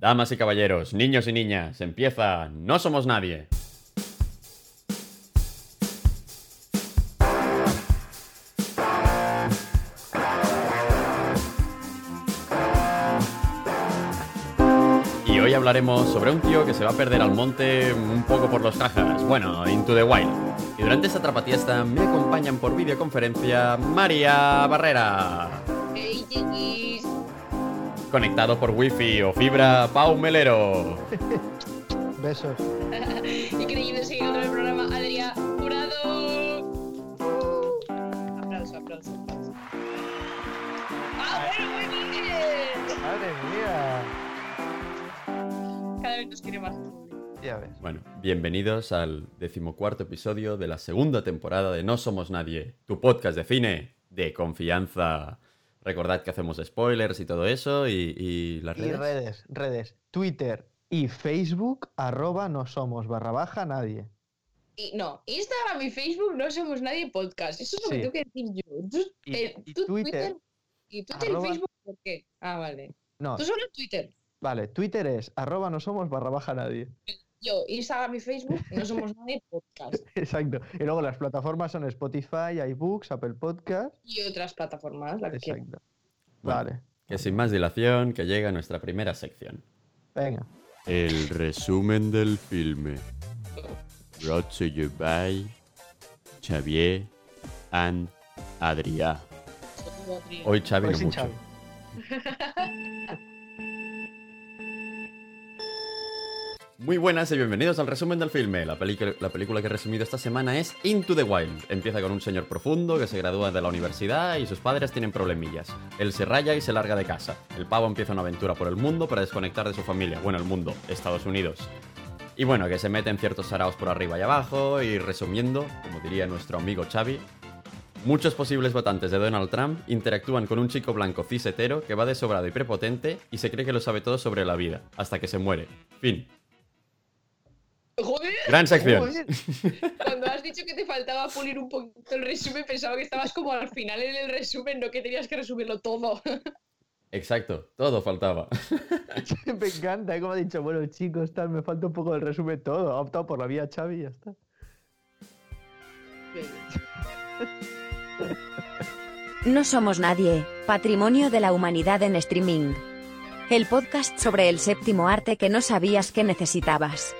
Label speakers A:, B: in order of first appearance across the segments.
A: Damas y caballeros, niños y niñas, empieza No Somos Nadie. Y hoy hablaremos sobre un tío que se va a perder al monte un poco por los cajas, bueno, into the wild. Y durante esta trapatiesta me acompañan por videoconferencia María Barrera. Conectado por wifi o fibra, Pau Melero.
B: Besos.
C: y querido seguir con el programa Adrián Jurado. Aplauso, aplauso, aplauso. ¡Ah, bueno, muy bien!
B: Madre mía.
C: Cada vez nos quiere más.
B: Ya ves.
A: Bueno, bienvenidos al decimocuarto episodio de la segunda temporada de No Somos Nadie, tu podcast de cine de confianza. Recordad que hacemos spoilers y todo eso y, y las
B: Y
A: redes.
B: redes. Twitter y Facebook, arroba no somos barra baja nadie.
C: Y no, Instagram y Facebook no somos nadie podcast. Eso es lo que tengo que decir yo. Tú,
B: Y-
C: eh,
B: y
C: tú
B: Twitter,
C: y Twitter
B: arroba-
C: y Facebook, ¿por qué? Ah, vale.
B: No,
C: Tú solo Twitter.
B: vale, Twitter es arroba no somos barra baja nadie.
C: Yo, Instagram y Facebook no somos nadie podcast.
B: Exacto. Y luego las plataformas son Spotify, iBooks, Apple Podcast.
C: Y otras plataformas, la que quieras.
B: Exacto.
A: Bueno.
B: Vale.
A: Que sin más dilación, que llega nuestra primera sección.
B: Venga.
A: El resumen del filme. Brought to you by Xavier and Adrià. Hoy Xavi
B: Hoy
A: no mucho.
B: Xavi.
A: Muy buenas y bienvenidos al resumen del filme. La, película que he resumido esta semana es Into the Wild. Empieza con un señor profundo que se gradúa de la universidad y sus padres tienen problemillas. Él se raya y se larga de casa. El pavo empieza una aventura por el mundo para desconectar de su familia. Bueno, el mundo, Estados Unidos. Y bueno, que se mete en ciertos saraos por arriba y abajo y resumiendo, como diría nuestro amigo Xavi, Muchos posibles votantes de Donald Trump interactúan con un chico blanco cis hetero que va de sobrado y prepotente y se cree que lo sabe todo sobre la vida, hasta que se muere. Fin.
C: Joder,
A: Gran sección.
B: Joder.
C: cuando has dicho que te faltaba pulir un poquito el resumen, pensaba que estabas como al final en el resumen, no que tenías que resumirlo todo.
A: Exacto, todo faltaba.
B: Me encanta, ¿eh? como ha dicho, bueno chicos, tal, me falta un poco del resumen todo. Ha optado por la vía Xavi y ya está.
D: No somos nadie, patrimonio de la humanidad en streaming. El podcast sobre el séptimo arte que no sabías que necesitabas.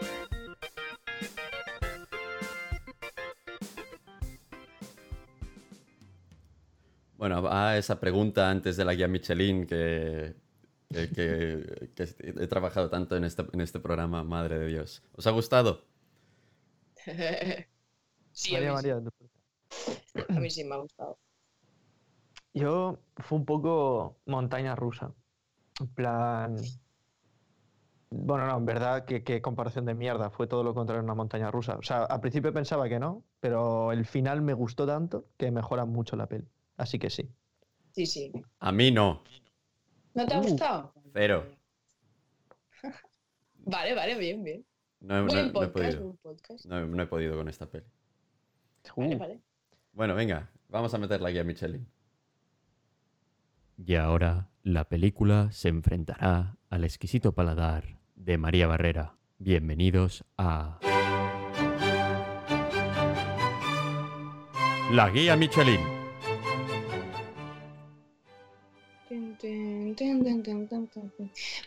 A: A esa pregunta antes de la guía Michelin que, que, que- que he trabajado tanto en este, en este programa, madre de Dios. ¿Os ha gustado?
C: Sí, a
B: María,
C: mí,
B: María.
C: sí, a mí sí me ha gustado.
B: Yo fue un poco montaña rusa. En plan. Bueno, no, en verdad, qué, qué comparación de mierda. Fue todo lo contrario a una montaña rusa. O sea, al principio pensaba que no, pero el final me gustó tanto que mejora mucho la peli. Así que sí.
C: Sí, sí.
A: A mí no.
C: ¿No te ha
B: Uh.
C: gustado?
A: Cero.
C: Vale, vale, bien, bien.
A: No, he- no-
C: Buen
A: no he
C: podcast,
A: podido. No, no he podido con esta peli.
C: Vale,
B: Uh,
C: vale.
A: Bueno, venga, vamos a meter la guía Michelin. Y ahora la película se enfrentará al exquisito paladar de María Barrera. Bienvenidos a... La guía Michelin.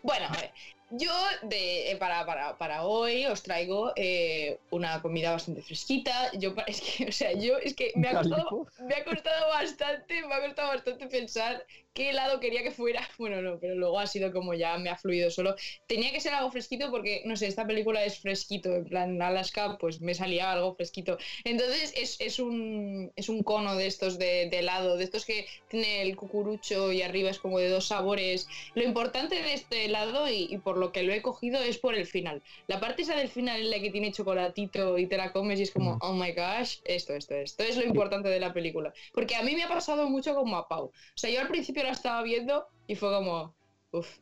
C: Bueno, a ver, yo de, eh, para, para, para hoy os traigo eh, una comida bastante fresquita. Yo, es que, o sea, yo es que me ha costado, me ha costado bastante, me ha costado bastante pensar qué helado quería que fuera. Bueno, no, pero luego ha sido como ya me ha fluido solo. Tenía que ser algo fresquito porque, no sé, esta película es fresquito, en plan Alaska, pues me salía algo fresquito. Entonces es, es, un, es un cono de estos de, de helado, de estos que tiene el cucurucho y arriba es como de dos sabores. Lo importante de este helado y, y por lo que lo he cogido es por el final. La parte esa del final en la que tiene chocolatito y te la comes y es como,
B: Ujú.
C: oh my gosh, esto, esto, esto es lo importante de la película. Porque a mí me ha pasado mucho como a Pau. O sea, yo al principio la estaba viendo y fue como, uff.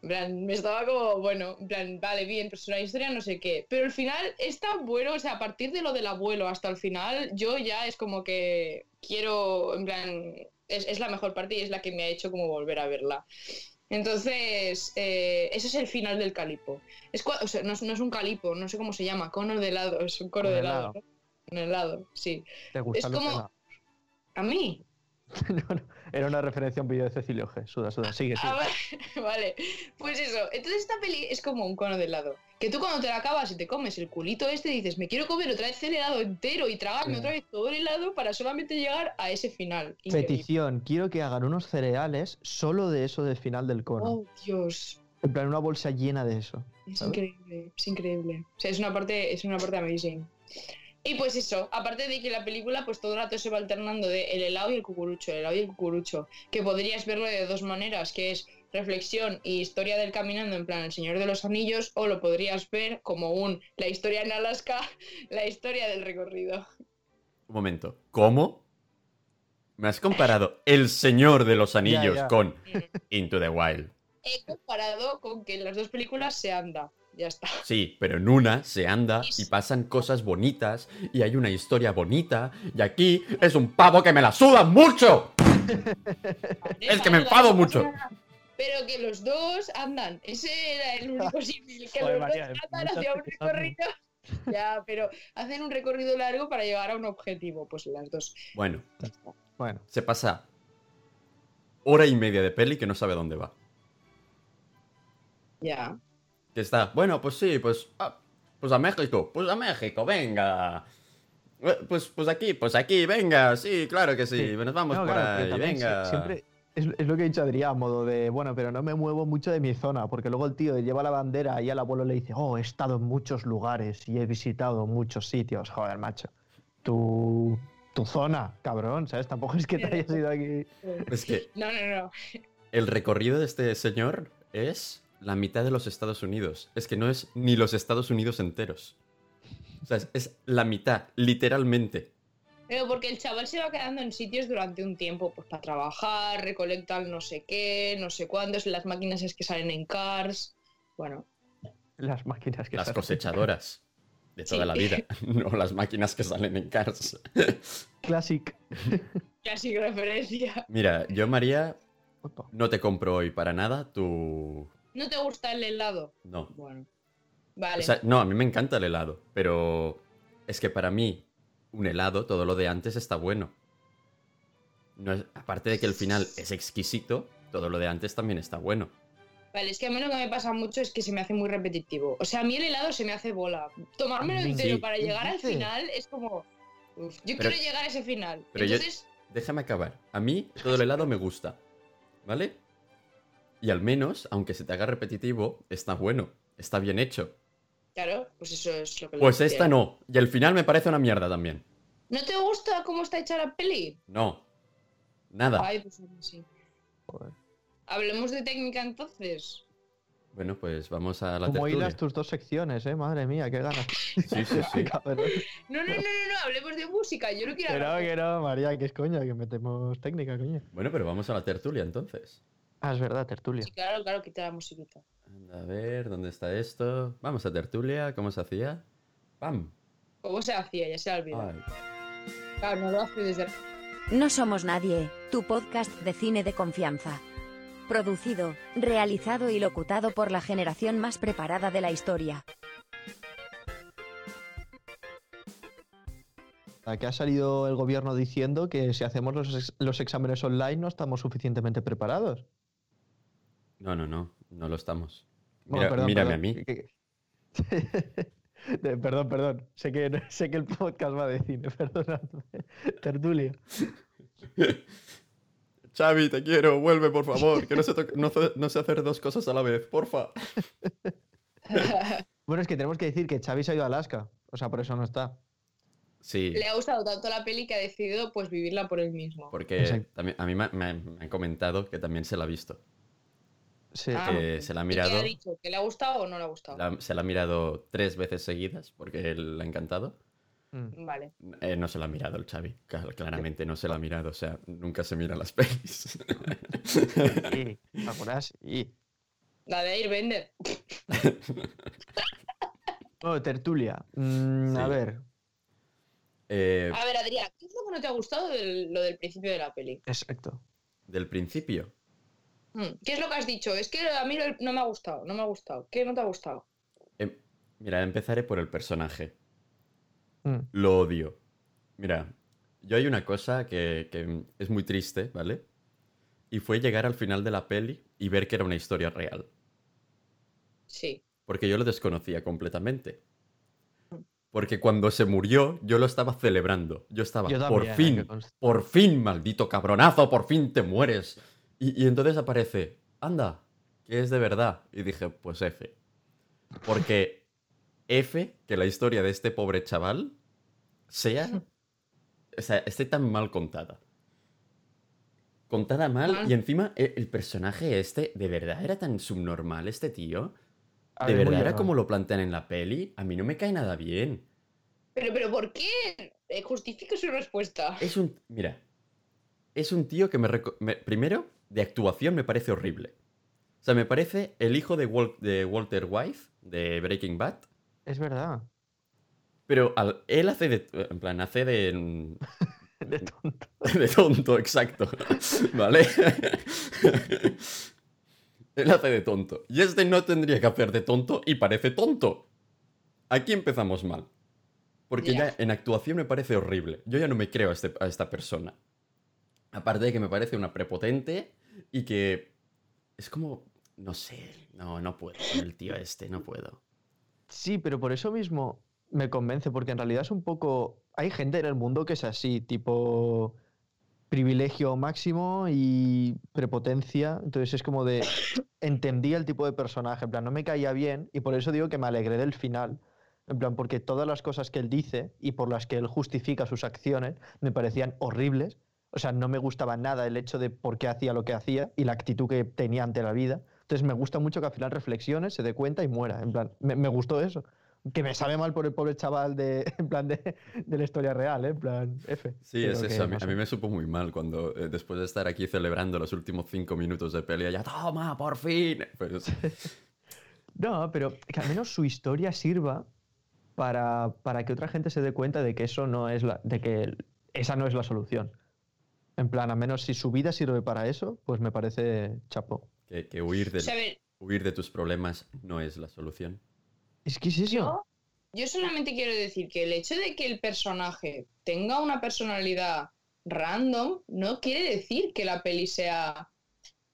C: En plan, me estaba como, bueno, en plan, vale, bien, pero es una historia, no sé qué. Pero el final es tan bueno, o sea, a partir de lo del abuelo hasta el final, yo ya es como que quiero, en plan, es, es la mejor parte y es la que me ha hecho como volver a verla. Entonces, eh, ese es el final del calipo. Es, o sea, no, es- no es un calipo, no sé cómo se llama, cono de helado, es un cono
B: Cono
C: de helado. Un helado, sí.
B: ¿Te gustan los
C: como-
B: helados?
C: A mí.
B: Era una referencia a un vídeo de Cecilio G. Suda, suda. Sigue, sigue.
C: Ah, vale, vale. Pues eso. Entonces esta peli es como un cono de helado. Que tú cuando te la acabas y te comes el culito este dices, me quiero comer otra vez el helado entero y tragarme
B: Sí.
C: otra vez todo el helado para solamente llegar a ese final. Increíble.
B: Petición. Quiero que hagan unos cereales solo de eso del final del cono.
C: Oh, Dios.
B: En plan, una bolsa llena de eso.
C: Es
B: ¿sabes?
C: increíble, es increíble. O sea, es una parte, es una parte amazing. Y pues eso, aparte de que la película pues todo el rato se va alternando de el helado y el cucurucho, el helado y el cucurucho, que podrías verlo de dos maneras, que es reflexión y historia del caminando en plan El Señor de los Anillos, o lo podrías ver como un la historia en Alaska, la historia del recorrido.
A: Un momento. ¿Cómo? Me has comparado El Señor de los Anillos con Into the Wild.
C: He comparado con que en las dos películas se anda, ya está.
A: Sí, pero en una se anda y pasan cosas bonitas y hay una historia bonita y aquí es un pavo que me la suda mucho. Es que me enfado mucho.
C: Pero que los dos andan. Ese era el único símil. Que
B: Joder,
C: los
B: María,
C: dos andan hacia un recorrido. Ya, pero hacen un recorrido largo para llegar a un objetivo. Pues las dos.
A: Bueno,
B: Bueno,
A: se pasa hora y media de peli que no sabe dónde va.
C: Ya.
A: Que está, bueno, pues sí, pues, ah, pues a México, pues a México, venga. Eh, Pues, pues aquí, pues aquí, venga, sí, claro que sí,
B: Sí.
A: nos vamos
B: no,
A: por
B: claro,
A: ahí, venga.
B: sie- siempre es, es lo que ha dicho Adrián, a modo de, bueno, pero no me muevo mucho de mi zona, porque luego el tío lleva la bandera y al abuelo le dice, oh, he estado en muchos lugares y he visitado muchos sitios. Joder, macho. Tu, tu zona, cabrón, ¿sabes? Tampoco es que te hayas ido aquí.
A: Es que
C: No, no, no.
A: el recorrido de este señor es la mitad de los Estados Unidos. Es que no es ni los Estados Unidos enteros. O sea, es, es la mitad, literalmente.
C: Pero porque el chaval se va quedando en sitios durante un tiempo, pues para trabajar, recolectan no sé qué, no sé cuántos, las máquinas es que salen en cars. Bueno,
B: Las máquinas que
A: Las
B: salen.
A: cosechadoras de toda
C: Sí.
A: la vida, no las máquinas que salen en Cars.
B: Classic.
C: casi referencia.
A: Mira, yo María no te compro hoy para nada tu...
C: ¿No te gusta el helado?
A: No.
C: Bueno. Vale.
A: O sea, no, a mí me encanta el helado, pero es que para mí un helado, todo lo de antes está bueno. No es- aparte de que el final es exquisito, todo lo de antes también está bueno.
C: Vale, es que a mí lo que me pasa mucho es que se me hace muy repetitivo. O sea, a mí el helado se me hace bola. Tomármelo
B: Sí.
C: entero para
B: ¿Qué
C: llegar al final es como. Uf, yo
A: Pero-
C: quiero llegar a ese final.
A: pero yo-
C: Entonces,
A: Déjame acabar. A mí todo el helado me gusta, ¿vale? Y al menos, aunque se te haga repetitivo, está bueno, está bien hecho.
C: claro, pues eso es lo que.
A: Pues esta
C: quiero.
A: no. Y el final me parece una mierda también.
C: ¿No te gusta cómo está hecha la peli?
A: No. Nada.
C: Ay, pues sí.
B: Joder.
C: Hablemos de técnica entonces.
A: Bueno, pues vamos a la
B: ¿Cómo
A: tertulia.
B: hilas tus dos secciones, eh? Madre mía, qué ganas.
A: Sí, sí, sí.
C: No, no, no, no, no, hablemos de música. Yo no quiero
B: Que no, que no, María, que es coña, que metemos técnica, coño.
A: Bueno, pero vamos a la tertulia entonces.
B: Ah, es verdad, tertulia.
C: Sí, claro, claro, quita la musiquita.
A: Anda, a ver, ¿dónde está esto? Vamos a tertulia, ¿cómo se hacía? ¡Pam!
C: ¿Cómo se hacía? Ya se ha olvidado.
A: Ay.
C: Claro, no lo hace desde.
D: No somos nadie, tu podcast de cine de confianza. Producido, realizado y locutado por la generación más preparada de la historia.
B: Aquí ha salido el gobierno diciendo que si hacemos los, ex- los exámenes online no estamos suficientemente preparados.
A: No, no, no, no lo estamos.
B: Perdón,
A: mírame
B: perdón,
A: a mí.
B: perdón, perdón. Sé que, sé que el podcast va de cine, perdonadme. Tertulia.
A: Xavi, te quiero, vuelve por favor, que no sé, no no sé hacer dos cosas a la vez, porfa.
B: Bueno, es que tenemos que decir que Xavi se ha ido a Alaska. O sea, por eso no está.
A: Sí,
C: Le ha gustado tanto la peli que ha decidido pues vivirla por él mismo.
A: porque también, a mí me, me- me han comentado que también se la ha visto.
B: Sí.
C: Ah,
A: que se la ha
C: ¿Y qué
A: mirado,
C: ha dicho? ¿Que le ha gustado o no le ha gustado?
A: la- se la ha mirado tres veces seguidas porque él le ha encantado.
B: Mm.
C: Vale.
A: Eh, no se la ha mirado el Xavi, Clar- claramente no se la ha mirado, o sea, nunca se mira las pelis.
B: Sí, algunas y.
C: La de Airbender.
B: Bueno, tertulia. Mm, A ver,
A: Eh,
C: A ver, Adrián, ¿qué es lo que no te ha gustado de lo del principio de la peli?
B: exacto.
A: del principio.
C: Mm, ¿Qué es lo que has dicho? Es que a mí no me ha gustado, no me ha gustado. ¿Qué no te ha gustado?
A: Em, mira, empezaré por el personaje.
B: Mm.
A: Lo odio. Mira, yo hay una cosa que, que es muy triste, ¿vale? Y fue llegar al final de la peli y ver que era una historia real.
C: Sí.
A: Porque yo lo desconocía completamente. Porque cuando se murió, yo lo estaba celebrando. Yo estaba,
B: Yo
A: por
B: también, eh,
A: fin, por fin, maldito cabronazo, por fin te mueres. Y, y entonces aparece, anda, que es de verdad. Y dije, pues F. Porque F, que la historia de este pobre chaval sea, o sea, esté tan mal contada. Contada mal y encima e- el personaje este, de verdad era tan subnormal este tío. De
B: ver,
A: verdad era como lo plantean en la peli. A mí no me cae nada bien.
C: Pero, pero ¿por qué? Eh, Justifica su respuesta.
A: Es un. Mira. Es un tío que me, me- Primero, de actuación me parece horrible. O sea, me parece el hijo de, Wal- de Walter White, de Breaking Bad.
B: Es verdad.
A: Pero al- él hace de. En plan, hace de.
B: De tonto.
A: De tonto, exacto. ¿Vale? Él hace de tonto. Y este no tendría que hacer de tonto y parece tonto. Aquí empezamos mal. Porque
C: Ya.
A: ya en actuación me parece horrible. Yo ya no me creo a, este- a esta persona. Aparte de que me parece una prepotente y que es como... No sé, no, no puedo con el tío este, no puedo.
B: Sí, pero por eso mismo me convence, porque en realidad es un poco. Hay gente en el mundo que es así, tipo privilegio máximo y prepotencia. Entonces es como de. Entendía el tipo de personaje, en plan, no me caía bien y por eso digo que me alegré del final. En plan, porque todas las cosas que él dice y por las que él justifica sus acciones me parecían horribles. O sea, no me gustaba nada el hecho de por qué hacía lo que hacía y la actitud que tenía ante la vida. Entonces me gusta mucho que al final reflexione, se dé cuenta y muera. En plan, me, me gustó eso. Que me sabe mal por el pobre chaval de, en plan de, de la historia real, ¿eh? En plan, F.
A: Sí,
B: Pero
A: es eso. A mí me supo muy mal cuando eh, después de estar aquí celebrando los últimos cinco minutos de pelea, ya, toma, por fin. Pues,
B: No, pero que al menos su historia sirva para, para que otra gente se dé cuenta de que eso no es la, de que esa no es la solución. En plan, al menos si su vida sirve para eso, pues me parece chapo.
A: que, que huir,
C: O
A: del-
C: sea, a ver,
A: huir de tus problemas no es la solución.
B: Es que es eso.
C: yo, yo solamente quiero decir que el hecho de que el personaje tenga una personalidad random no quiere decir que la peli sea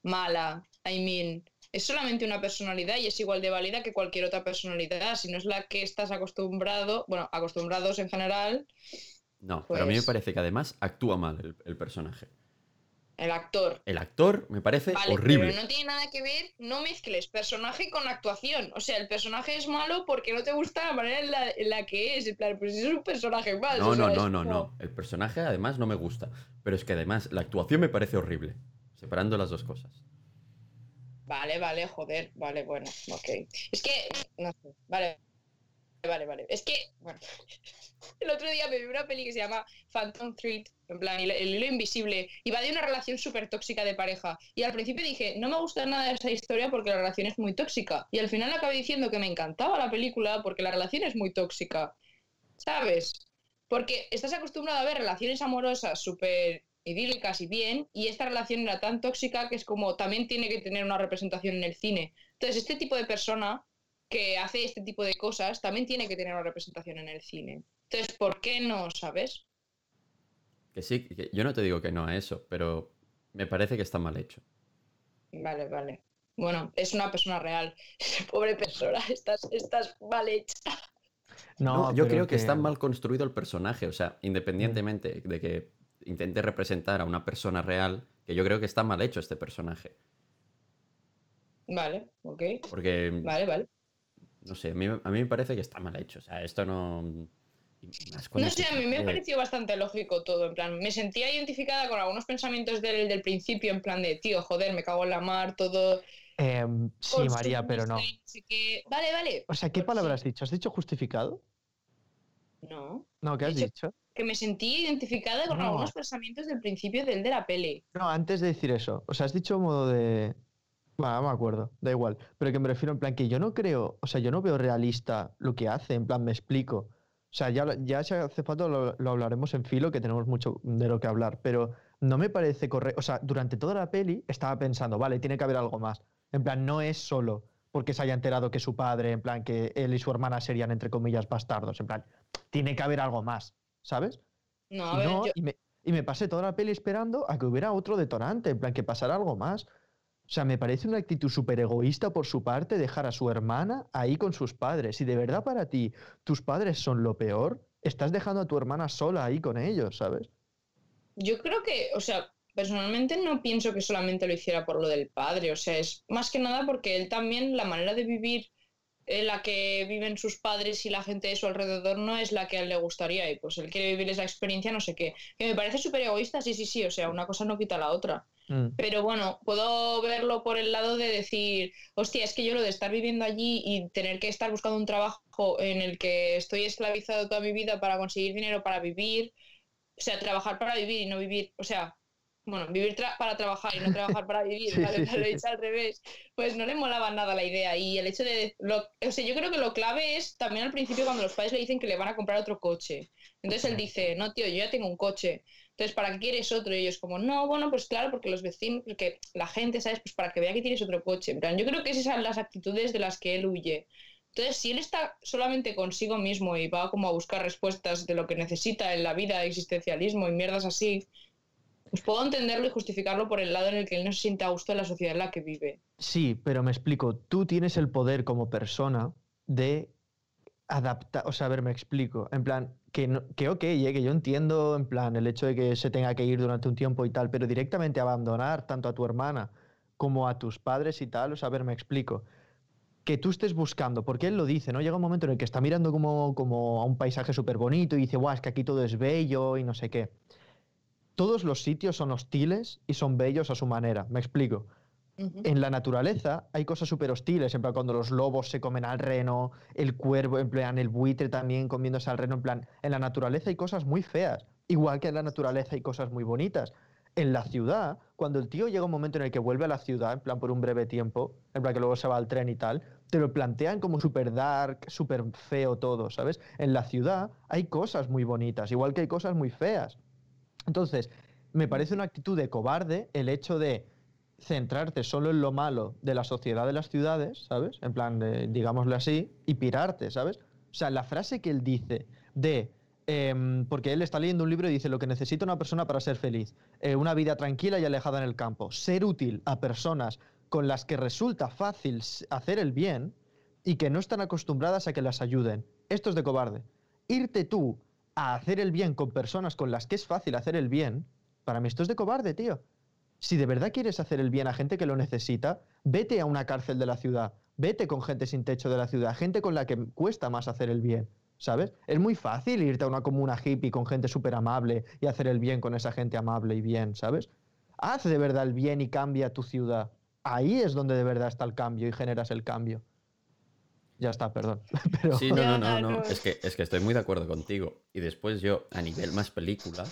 C: mala. I mean, es solamente una personalidad y es igual de válida que cualquier otra personalidad. Si no es la que estás acostumbrado, bueno, acostumbrados en general,
A: No, pero a mí me
C: Pues-
A: parece que además actúa mal el, el personaje.
C: el actor.
A: El actor me parece
C: Vale,
A: horrible.
C: pero no tiene nada que ver, no mezcles personaje con actuación. O sea, el personaje es malo porque no te gusta la manera en la, en la que es. En plan, pues es un personaje más.
A: No, no, no, no,
C: como-
A: no. El personaje además no me gusta. Pero es que además la actuación me parece horrible. Separando las dos cosas.
C: Vale, vale, joder, vale, bueno, ok. Es que, no sé, vale, vale, vale. Es que, bueno, el otro día me vi una peli que se llama Phantom Thread, en plan, el, el hilo invisible, y va de una relación súper tóxica de pareja. Y al principio dije, no me gusta nada esa historia porque la relación es muy tóxica. Y al final acabé diciendo que me encantaba la película porque la relación es muy tóxica. ¿Sabes? Porque estás acostumbrado a ver relaciones amorosas súper idílicas y bien, y esta relación era tan tóxica que es como también tiene que tener una representación en el cine. Entonces, este tipo de persona que hace este tipo de cosas también tiene que tener una representación en el cine. Entonces, ¿por qué no, sabes?
A: Que sí, que yo no te digo que no a eso, pero me parece que está mal hecho.
C: Vale, vale. Bueno, es una persona real. Pobre persona, estás, estás mal hecha.
B: No,
A: No, yo creo que... está mal construido el personaje. O sea, independientemente de que intente representar a una persona real, que yo creo que está mal hecho este personaje.
C: Vale, ok.
A: Porque,
C: Vale, vale.
A: No sé, a mí, a mí me parece que está mal hecho. O sea, esto no...
C: No sé, a mí me pareció bastante lógico todo, en plan, me sentía identificada con algunos pensamientos del, del principio, en plan de, tío, joder, me cago en la mar, todo...
B: Em, sí, María, pero no.
C: qué. Vale, vale.
B: O sea, ¿qué
C: Pues
B: palabra has
C: sí.
B: dicho? ¿Has dicho justificado?
C: No,
B: No, ¿qué has
C: dicho-
B: dicho?
C: que me sentí identificada con
B: No.
C: algunos pensamientos del principio del de la peli.
B: No, antes de decir eso. O sea, has dicho modo de. No me acuerdo, da igual. Pero que me refiero en plan que yo no creo, o sea, yo no veo realista lo que hace, en plan, me explico. O sea, ya, ya si hace falta lo, lo hablaremos en filo, que tenemos mucho de lo que hablar, pero no me parece correcto. O sea, durante toda la peli estaba pensando, vale, tiene que haber algo más. En plan, no es solo porque se haya enterado que su padre, en plan, que él y su hermana serían, entre comillas, bastardos. En plan, tiene que haber algo más, ¿sabes?
C: No,
B: Y
C: a ver,
B: no,
C: yo-
B: y, me, y me pasé toda la peli esperando a que hubiera otro detonante, en plan, que pasara algo más. O sea, me parece una actitud súper egoísta por su parte dejar a su hermana ahí con sus padres. Si de verdad para ti tus padres son lo peor, estás dejando a tu hermana sola ahí con ellos, ¿sabes?
C: Yo creo que, o sea, personalmente no pienso que solamente lo hiciera por lo del padre, o sea, es más que nada porque él también, la manera de vivir en la que viven sus padres y la gente de su alrededor no es la que a él le gustaría y pues él quiere vivir esa experiencia, no sé qué. Que me parece súper egoísta, sí, sí, sí, o sea, una cosa no quita la otra.
B: Mm.
C: Pero bueno, puedo verlo por el lado de decir, hostia, es que yo lo de estar viviendo allí y tener que estar buscando un trabajo en el que estoy esclavizado toda mi vida para conseguir dinero para vivir, o sea, trabajar para vivir y no vivir, o sea, bueno, vivir tra- para trabajar y no trabajar para vivir,
B: Sí,
C: ¿vale?
B: sí,
C: lo he dicho al revés, pues no le molaba nada la idea. Y el hecho de, lo- o sea, yo creo que lo clave es también al principio cuando los padres le dicen que le van a comprar otro coche. Entonces él dice, no, tío, yo ya tengo un coche. Entonces, ¿para qué quieres otro? Y ellos como, no, bueno, pues claro, porque los vecinos, porque la gente, ¿sabes? Pues para que vea que tienes otro coche. En plan, yo creo que esas son las actitudes de las que él huye. Entonces, si él está solamente consigo mismo y va como a buscar respuestas de lo que necesita en la vida, existencialismo y mierdas así, pues puedo entenderlo y justificarlo por el lado en el que él no se siente a gusto en la sociedad en la que vive.
B: Sí, pero me explico. Tú tienes el poder como persona de adaptar. O sea, a ver, me explico. En plan, que, no- que ok, eh, que yo entiendo, en plan, el hecho de que se tenga que ir durante un tiempo y tal, pero directamente abandonar tanto a tu hermana como a tus padres y tal. O sea, a ver, me explico. Que tú estés buscando, porque él lo dice, ¿no? Llega un momento en el que está mirando como, como a un paisaje súper bonito y dice, guau, es que aquí todo es bello y no sé qué. Todos los sitios son hostiles y son bellos a su manera. Me explico en la naturaleza hay cosas súper hostiles, en plan cuando los lobos se comen al reno, el cuervo, en plan el buitre también comiéndose al reno, en plan, en la naturaleza hay cosas muy feas, igual que en la naturaleza hay cosas muy bonitas. En la ciudad, cuando el tío llega un momento en el que vuelve a la ciudad, en plan por un breve tiempo, en plan que luego se va al tren y tal, te lo plantean como súper dark, súper feo todo, ¿sabes? En la ciudad hay cosas muy bonitas, igual que hay cosas muy feas. Entonces, me parece una actitud de cobarde el hecho de centrarte solo en lo malo de la sociedad de las ciudades, ¿sabes? En plan, digámoslo así, y pirarte, ¿sabes? O sea, la frase que él dice de... em, porque él está leyendo un libro y dice lo que necesita una persona para ser feliz. eh, una vida tranquila y alejada en el campo. Ser útil a personas con las que resulta fácil hacer el bien y que no están acostumbradas a que las ayuden. Esto es de cobarde. Irte tú a hacer el bien con personas con las que es fácil hacer el bien, para mí esto es de cobarde, tío. Si de verdad quieres hacer el bien a gente que lo necesita, vete a una cárcel de la ciudad, vete con gente sin techo de la ciudad, gente con la que cuesta más hacer el bien, ¿sabes? Es muy fácil irte a una comuna hippie con gente súper amable y hacer el bien con esa gente amable y bien, ¿sabes? Haz de verdad el bien y cambia tu ciudad. Ahí es donde de verdad está el cambio y generas el cambio. Ya está, perdón. Pero...
A: Sí, no, no, no, no.
C: no.
A: Es que, es que estoy muy de acuerdo contigo. Y después yo, a nivel más película,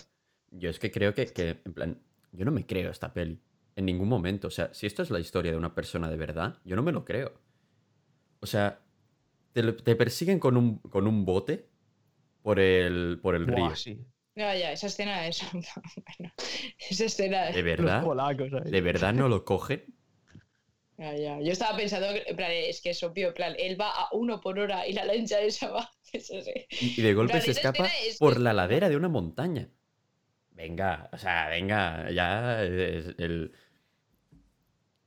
A: yo es que creo que, que, en plan, yo no me creo esta peli. En ningún momento. O sea, si esto es la historia de una persona de verdad, yo no me lo creo. O sea, te, persiguen con un, con un bote por el, por el
B: Buah,
A: río.
B: sí.
C: Ya, ya, esa escena es. bueno, esa escena
A: ¿De
C: es.
A: verdad?
B: Los polacos ahí.
A: ¿De verdad no lo cogen?
C: Ya, ya. Yo estaba pensando, en plan, es que es obvio, en plan, él va a uno por hora y la lancha esa va. Eso sí.
A: Y, de golpe
C: plan,
A: se escapa
C: es
A: por
C: que-
A: la ladera de una montaña. Venga, o sea, venga, ya el...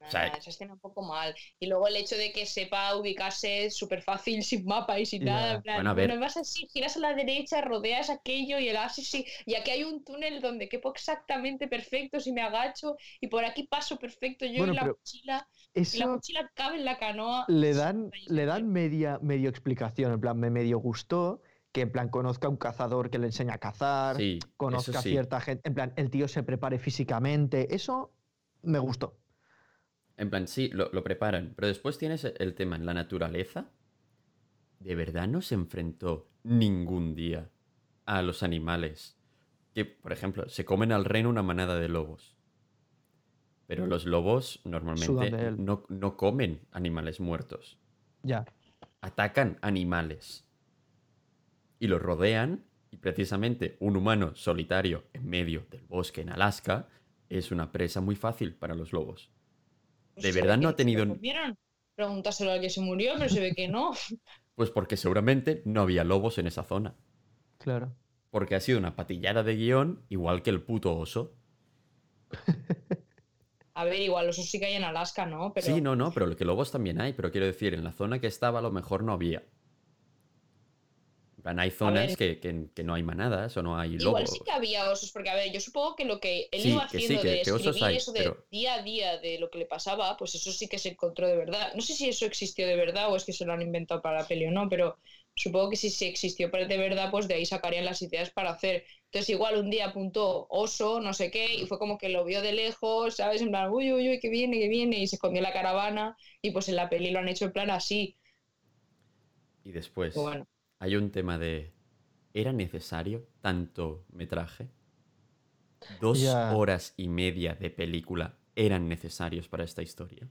A: O sea,
C: Nada, esa escena un poco mal. Y luego el hecho de que sepa ubicarse súper fácil, sin mapa y sin nada. En plan,
A: Bueno, a ver.
C: bueno, vas así, giras a la derecha, rodeas aquello y el ah, sí. Y aquí hay un túnel donde quepo exactamente perfecto si me agacho. Y por aquí paso perfecto yo
B: Bueno,
C: y la mochila. Y la
B: Eso
C: mochila cabe en la canoa.
B: le dan, le dan media, medio explicación, en plan, me medio gustó que en plan conozca a un cazador que le enseña a cazar,
A: Sí,
B: conozca
A: eso
B: a
A: sí.
B: cierta gente, en plan, el tío se prepare físicamente, eso me gustó.
A: En plan, sí, lo, lo preparan. Pero después tienes el tema en la naturaleza. ¿De verdad no se enfrentó ningún día a los animales? Que, por ejemplo, se comen al reno una manada de lobos. Pero los lobos normalmente no, no comen animales muertos.
B: Ya.
A: Atacan animales. Y los rodean Y precisamente un humano solitario en medio del bosque en Alaska es una presa muy fácil para los lobos. ¿De
C: ¿Se
A: verdad
C: ve
A: no ha tenido-
C: comieron? Pregúntaselo al que se murió, pero se ve que no.
A: Pues porque seguramente no había lobos en esa zona.
B: Claro.
A: Porque ha sido una patillada de guion, igual que el puto oso.
C: A ver, igual los osos sí que hay en Alaska, ¿no? Pero
A: Sí, no, no, pero que lobos también hay, pero quiero decir, en la zona que estaba a lo mejor no había. Plan, hay zonas que, que- que no hay manadas o no hay
C: Igual
A: lobos.
C: sí que había osos, porque a ver, yo supongo que lo que él
A: Sí,
C: iba
A: que sí,
C: haciendo
A: que-
C: de escribir
A: hay,
C: eso de
A: pero-
C: día a día de lo que le pasaba, pues eso sí que se encontró de verdad. No sé si eso existió de verdad o es que se lo han inventado para la peli o no, pero supongo que si sí existió de verdad, pues de ahí sacarían las ideas para hacer. Entonces igual un día apuntó oso, no sé qué, y fue como que lo vio de lejos, ¿sabes? En plan, uy, uy, uy, que viene, que viene, y se escondió la caravana, y pues en la peli lo han hecho en plan así.
A: Y después
C: Pues bueno.
A: Hay un tema de... ¿Era necesario tanto metraje? ¿Dos
B: Ya.
A: horas y media de película eran necesarios para esta historia?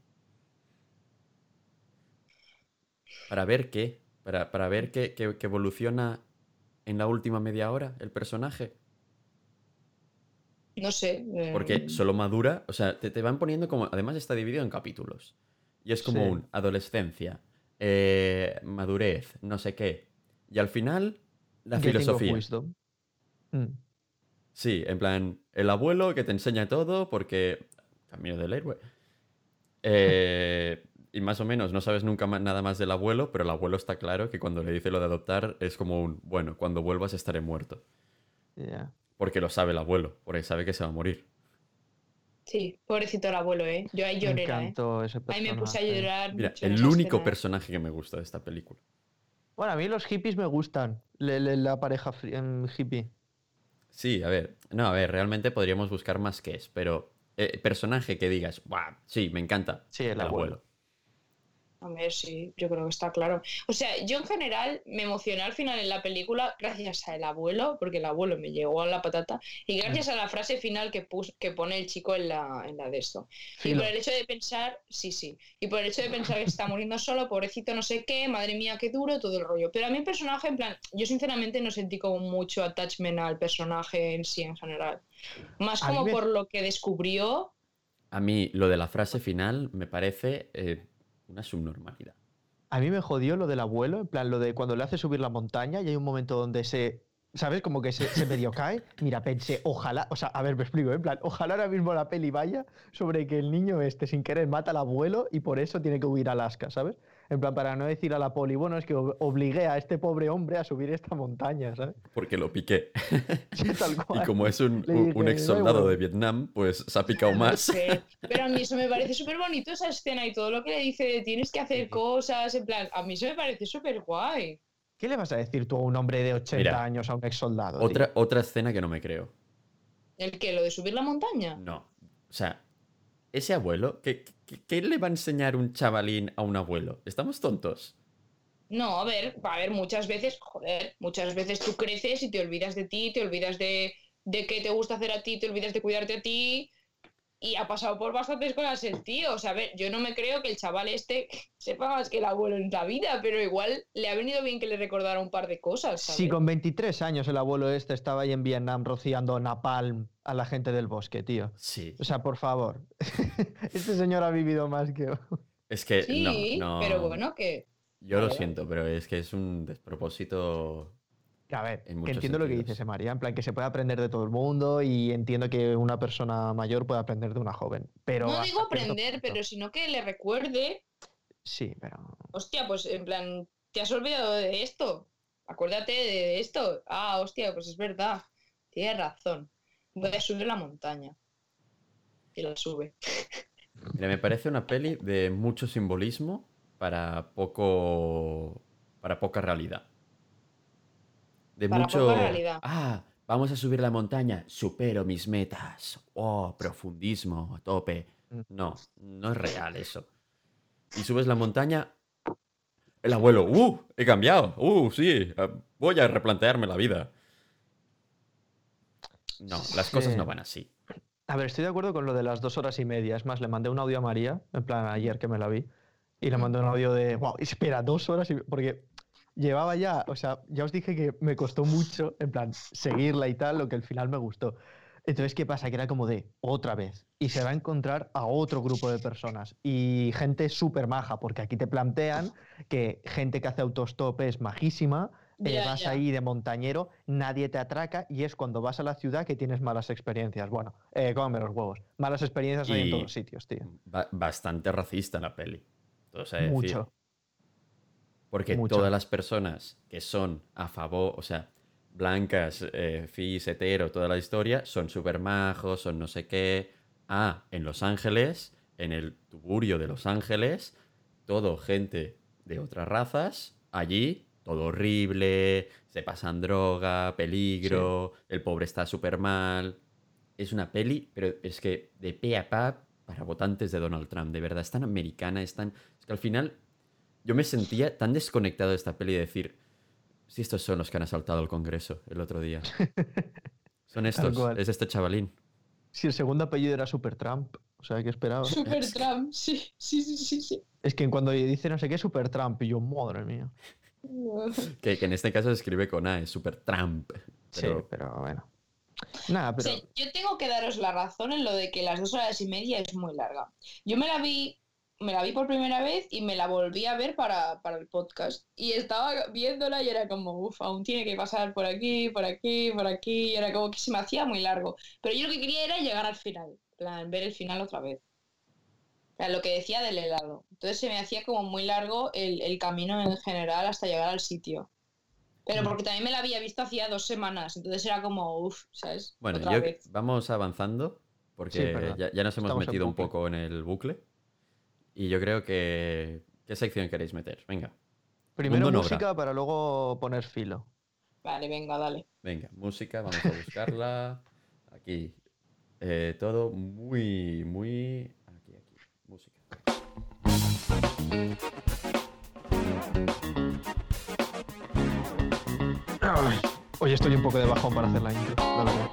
A: ¿Para ver qué? ¿Para, para ver que, que- que evoluciona en la última media hora el personaje?
C: No sé. eh,
A: Porque solo madura, o sea, te, te van poniendo como, además está dividido en capítulos. Y es como
B: Sí.
A: un adolescencia, eh, madurez, no sé qué. Y al final, la
B: Getting
A: filosofía.
B: Mm.
A: Sí, en plan, el abuelo que te enseña todo porque... Camino del héroe. Eh, y más o menos no sabes nunca nada más del abuelo, pero el abuelo está claro que cuando le dice lo de adoptar es como un, bueno, cuando vuelvas estaré muerto. Porque lo sabe el abuelo, porque sabe que se va a morir.
C: Sí, pobrecito el abuelo, ¿eh? Yo ahí lloré,
B: Me
C: ¿eh? Ahí me puse a llorar.
A: Mira, el único
C: escena.
A: personaje que me gusta de esta película.
B: Bueno, a mí los hippies me gustan. Le- le- la pareja em, hippie.
A: Sí, a ver. No, a ver, realmente podríamos buscar más que es, pero eh, personaje que digas, ¡buah! Sí, me encanta.
B: Sí, el abuelo.
C: Ver, sí, yo creo que está claro. O sea, yo en general me emocioné al final en la película gracias al abuelo, porque el abuelo me llegó a la patata, y gracias a la frase final que, pus- que pone el chico en la, en la de esto. Y por el hecho de pensar, sí, sí, y por el hecho de pensar que está muriendo solo, pobrecito, no sé qué, madre mía, qué duro, todo el rollo. Pero a mí el personaje, en plan, yo sinceramente no sentí como mucho attachment al personaje en sí en general. Más como
B: me-
C: por lo que descubrió
A: A mí lo de la frase final me parece eh, una subnormalidad.
B: A mí me jodió lo del abuelo, en plan, lo de cuando le hace subir la montaña y hay un momento donde se. ¿Sabes? Como que se, medio cae. Mira, pensé, ojalá. O sea, a ver, me explico, ¿eh? en plan, ojalá ahora mismo la peli vaya sobre que el niño este sin querer mata al abuelo y por eso tiene que huir a Alaska, ¿sabes? En plan, para no decir a la poli, bueno, es que ob- obligué a este pobre hombre a subir esta montaña, ¿sabes?
A: Porque lo piqué.
B: Sí, tal
A: Y como es un, un-
B: dije,
A: un
B: "Da
A: ex soldado
B: igual".
A: de Vietnam, pues se ha picado más.
C: Pero a mí eso me parece súper bonito esa escena y todo lo que le dice de tienes que hacer cosas, en plan, a mí eso me parece súper guay.
B: ¿Qué le vas a decir tú a un hombre de 80
A: Mira,
B: años, a un ex soldado?
A: Otra, otra escena que no me creo.
C: ¿El que ¿Lo de subir la montaña?
A: No. O sea, ese abuelo, ¿qué, qué, le va a enseñar un chavalín a un abuelo? ¿Estamos tontos?
C: No, a ver, a ver, muchas veces, joder, muchas veces tú creces y te olvidas de ti, te olvidas de, de qué te gusta hacer a ti, te olvidas de cuidarte a ti. Y ha pasado por bastantes cosas el tío. O sea, a ver, yo no me creo que el chaval este sepa más que el abuelo en la vida, pero igual le ha venido bien que le recordara un par de cosas. ¿sabes?
B: Si con 23 años el abuelo este estaba ahí en Vietnam rociando napalm a la gente del bosque, tío.
A: Sí.
B: O sea, por favor. este señor ha vivido más que.
A: Es que
C: Sí,
A: no, no.
C: pero bueno, que
A: Yo lo siento, pero es que es un despropósito.
B: A ver,
A: En
B: que entiendo lo que dices, eh, María. En plan, que se puede aprender de todo el mundo y entiendo que una persona mayor puede aprender de una joven. Pero
C: no digo aprender, pero sino que le recuerde,
B: Sí, pero.
C: hostia, pues en plan, ¿te has olvidado de esto? Acuérdate de esto. Ah, hostia, pues es verdad. Tienes razón. Voy a subir la montaña. Y la sube.
A: Mira, me parece una peli de mucho simbolismo para poco. para poca realidad. De
C: Para
A: mucho.
C: realidad.
A: Ah, vamos a subir la montaña, supero mis metas. Oh, profundismo, a tope.
B: Mm.
A: No, no es real eso. Y subes la montaña. El abuelo, ¡uh! He cambiado. ¡uh! Sí, eh, voy a replantearme la vida. No, las cosas no van así.
B: A ver, estoy de acuerdo con lo de las dos horas y media. Es más, le mandé un audio a María, en plan ayer que me la vi, y le
C: Mm.
B: mandé un audio de, wow, espera, dos horas y... Porque llevaba ya, o sea, ya os dije que me costó mucho, en plan, seguirla y tal, lo que al final me gustó. Entonces, ¿qué pasa? Que era como de otra vez. Y se va a encontrar a otro grupo de personas. Y gente súper maja, porque aquí te plantean que gente que hace autostop es majísima, eh,
C: Ya,
B: vas
C: ya.
B: ahí de montañero, nadie te atraca y es cuando vas a la ciudad que tienes malas experiencias. Bueno, eh, cómeme los huevos. Malas experiencias hay en todos sitios, tío.
A: Ba- bastante racista la peli. Todo se ha de decir. Porque
B: Mucho.
A: todas las personas que son a favor, o sea, blancas, eh, cis, hetero, toda la historia, son súper majos, son no sé qué. Ah, en Los Ángeles, en el tuburio de Los Ángeles, todo gente de otras razas, allí, todo horrible, se pasan droga, peligro, el pobre está súper mal. Es una peli, pero es que de pe a pa para votantes de Donald Trump, de verdad, es tan americana, es tan... Es que al final yo me sentía tan desconectado de esta peli de decir, si estos son los que han asaltado el Congreso el otro día. Son estos, es este chavalín.
B: Si el segundo apellido era Super Trump, o sea, ¿qué esperaba?
C: Super Trump, sí, sí, sí, sí, sí.
B: Es que cuando dice no sé qué, Super Trump, y yo, madre mía.
A: Que, que en este caso se escribe con A, es super Trump.
B: Sí,
A: Pero
B: pero bueno. Nada,
C: O
B: pero.
C: sea, yo tengo que daros la razón en lo de que las dos horas y media es muy larga. Yo me la vi, me la vi por primera vez y me la volví a ver para, para el podcast. Y estaba viéndola y era como, uff, aún tiene que pasar por aquí, por aquí, por aquí. Y era como que se me hacía muy largo. Pero yo lo que quería era llegar al final, plan, ver el final otra vez. O sea, lo que decía del helado. Entonces se me hacía como muy largo el, el camino en general hasta llegar al sitio. Pero
B: Mm.
C: porque también me la había visto hacía dos semanas, entonces era como, uff, ¿sabes?
A: bueno,
C: Otra
A: yo,
C: vez.
A: vamos avanzando, porque
B: Sí,
A: ya, ya nos hemos
B: Estamos
A: metido un poco en el bucle. Y yo creo que... ¿Qué sección queréis meter? Venga,
B: Primero
A: Mundo
B: música para luego poner filo.
C: Vale, venga, dale.
A: venga, música, vamos a buscarla. Aquí. Eh, todo muy, muy... Aquí, aquí, música.
B: Hoy estoy un poco de bajón para hacer la intro, la verdad.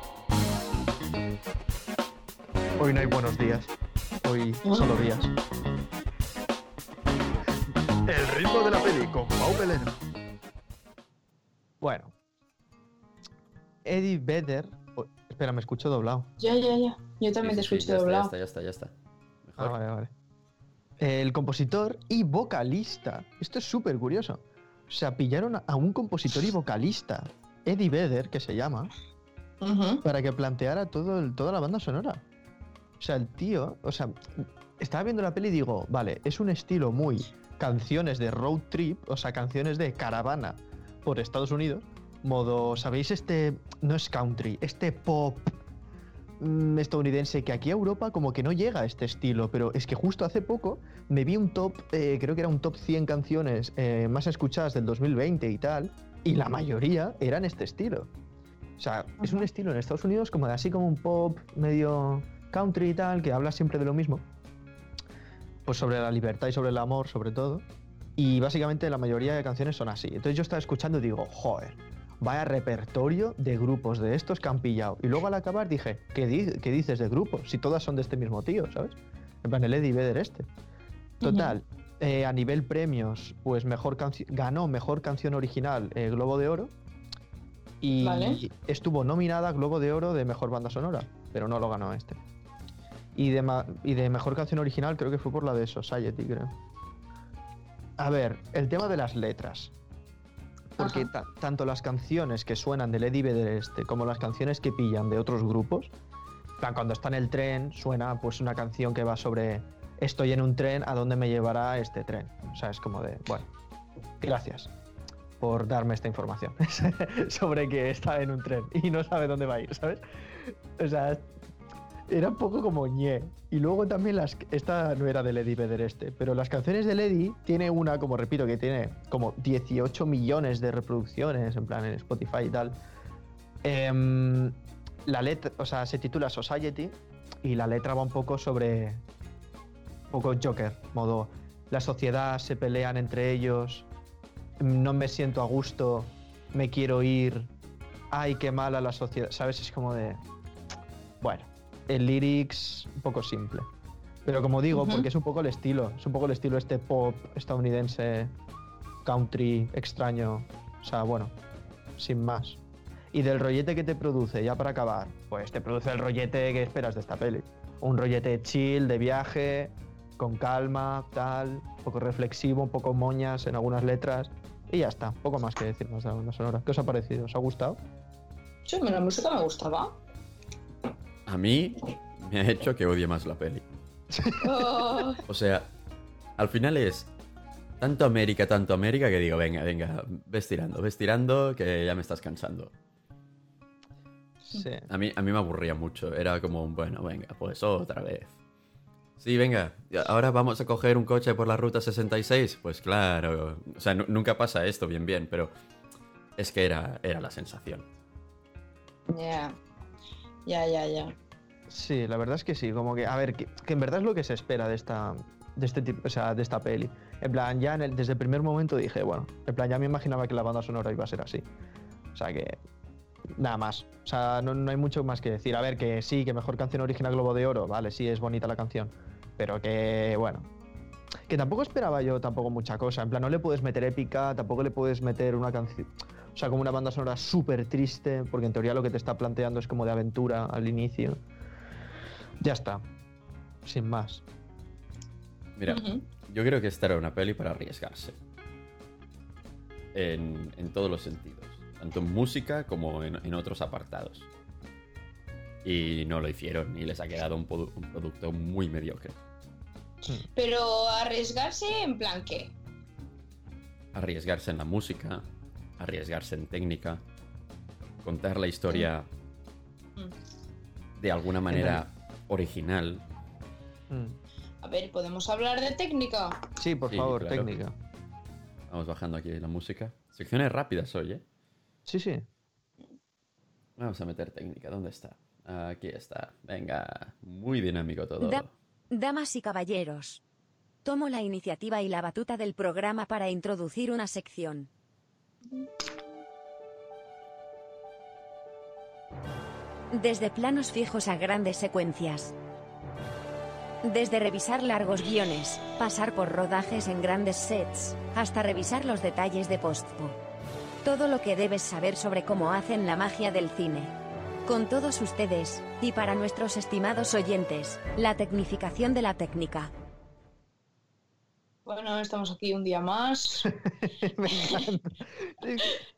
B: Hoy no hay buenos días. Hoy solo días. El ritmo de la peli con Pau Belén. Bueno. Eddie Vedder. oh, espera, me escucho doblado.
C: Ya, ya, ya. Yo también te
A: Sí, sí, sí,
C: escucho
A: ya está,
C: doblado.
A: Ya está, ya está, ya está.
B: Ah,
A: Mejor.
B: vale, vale. El compositor y vocalista. Esto es súper curioso. O sea, pillaron a- un compositor y vocalista, Eddie Vedder, que se llama, para que planteara todo el- toda la banda sonora. O sea, el tío, o sea, estaba viendo la peli y digo, vale, es un estilo muy canciones de road trip, o sea, canciones de caravana por Estados Unidos. Modo, ¿sabéis este? No es country, este pop mm, estadounidense que aquí a Europa como que no llega a este estilo, pero es que justo hace poco me vi un top, eh, creo que era un top 100 canciones eh, más escuchadas del 2020 y tal, y la mayoría eran este estilo. O sea, es un estilo en Estados Unidos como de así como un pop medio country y tal, que habla siempre de lo mismo. Pues sobre la libertad y sobre el amor, sobre todo. Y básicamente la mayoría de canciones son así. Entonces yo estaba escuchando y digo, joder, vaya repertorio de grupos de estos que han pillado. Y luego al acabar dije, ¿qué, di- qué dices de grupos? Si todas son de este mismo tío, ¿sabes? En plan, el Eddie Vedder este. Total, eh, a nivel premios, pues mejor ganó mejor canción original eh, Globo de Oro. Y
C: Vale.
B: estuvo nominada a Globo de Oro de mejor banda sonora, pero no lo ganó este. Y de, ma- y de mejor canción original creo que fue por la de Society, creo. A ver, el tema de las letras. Porque ta- tanto las canciones que suenan del Eddie Vedder este como las canciones que pillan de otros grupos, plan, cuando está en el tren suena pues una canción que va sobre estoy en un tren, ¿a dónde me llevará este tren? O sea, es como de, bueno, gracias por darme esta información sobre que está en un tren y no sabe dónde va a ir, ¿sabes? O sea, era un poco como ñe. Y luego también las. Esta no era del Eddie Vedder este, pero las canciones del Eddie tiene una, como repito, que tiene como 18 millones de reproducciones, en plan en Spotify y tal. Em, la letra, o sea, se titula Society y la letra va un poco sobre. Un poco Joker, modo. La sociedad se pelean entre ellos, no me siento a gusto, me quiero ir, ay, qué mala la sociedad, ¿sabes? Es como de... Bueno, el lyrics un poco simple. Pero como digo, porque es un poco el estilo, es un poco el estilo este pop estadounidense country extraño. O sea, bueno, sin más. Y del rollete que te produce, ya para acabar, pues te produce el rollete que esperas de esta peli. Un rollete chill, de viaje, con calma, tal, un poco reflexivo, un poco moñas en algunas letras. Y ya está, poco más que decir más de la banda sonora. ¿Qué os ha parecido? ¿Os ha gustado?
C: Sí, la música me gustaba.
A: A mí me ha hecho que odie más la peli.
C: Oh,
A: O sea, al final es tanto América, tanto América que digo, venga, venga, ves tirando, ves tirando, que ya me estás cansando.
B: Sí.
A: A mí, a mí me aburría mucho. Era como, bueno, venga, pues otra vez. Sí, venga, ahora vamos a coger un coche por la ruta 66. Pues claro, o sea, nu- nunca pasa esto bien, bien, pero es que era, era la sensación.
C: ya. Ya, ya, ya.
B: Sí, la verdad es que sí, como que, a ver, que, en verdad es lo que se espera de esta, de este tipo, o sea, de esta peli. En plan, ya desde el primer momento dije, bueno, en plan, ya me imaginaba que la banda sonora iba a ser así. O sea que, nada más. O sea, no, no hay mucho más que decir. A ver, que sí, que mejor canción original Globo de Oro, vale, sí, es bonita la canción. Pero que, bueno, que tampoco esperaba yo tampoco mucha cosa. En plan, no le puedes meter épica, tampoco le puedes meter una canción. O sea, como una banda sonora súper triste, porque en teoría lo que te está planteando es como de aventura al inicio. Ya está. Sin más.
A: Mira, yo creo que esta era una peli para arriesgarse. En, en todos los sentidos. Tanto en música como en, en otros apartados. Y no lo hicieron y les ha quedado un, produ- un producto muy mediocre.
C: Pero arriesgarse en plan qué.
A: Arriesgarse en la música, arriesgarse en técnica, contar la historia
C: Mm.
A: de alguna manera original.
B: Mm.
C: A ver, ¿podemos hablar de técnica?
B: Sí, por
A: Sí,
B: favor,
A: claro.
B: técnica.
A: Vamos bajando aquí la música. Secciones rápidas hoy, ¿eh?
B: Sí, sí.
A: Vamos a meter técnica. ¿Dónde está? Aquí está. Venga, muy dinámico todo.
D: Da- Damas y caballeros. Tomo la iniciativa y la batuta del programa para introducir una sección. Desde planos fijos a grandes secuencias. Desde revisar largos guiones, pasar por rodajes en grandes sets, hasta revisar los detalles de postpo. Todo lo que debes saber sobre cómo hacen la magia del cine. Con todos ustedes, y para nuestros estimados oyentes, la tecnificación de la técnica.
C: Bueno, estamos aquí un día más.
B: Me encanta.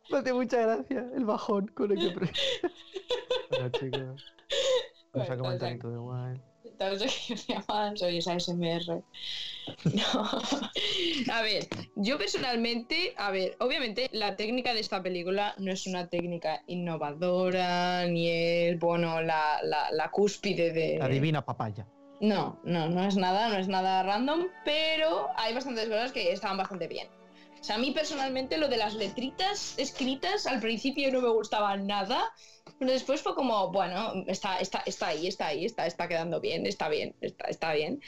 B: Me hace mucha gracia el bajón con el que. Hola, chicos. Vamos a
C: Bueno,
B: comentar
C: o
B: en todo igual.
C: Estamos aquí un día más. Hoy es ASMR. No. A ver, yo personalmente, a ver, obviamente la técnica de esta película no es una técnica innovadora, ni es, bueno, la, la, la cúspide de...
B: La divina papaya.
C: No, no, no es nada, no es nada random, pero hay bastantes cosas que estaban bastante bien. O sea, a mí personalmente lo de las letritas escritas al principio no me gustaba nada, pero después fue como, bueno, está, está, está ahí, está ahí, está, está quedando bien, está bien, está, está bien.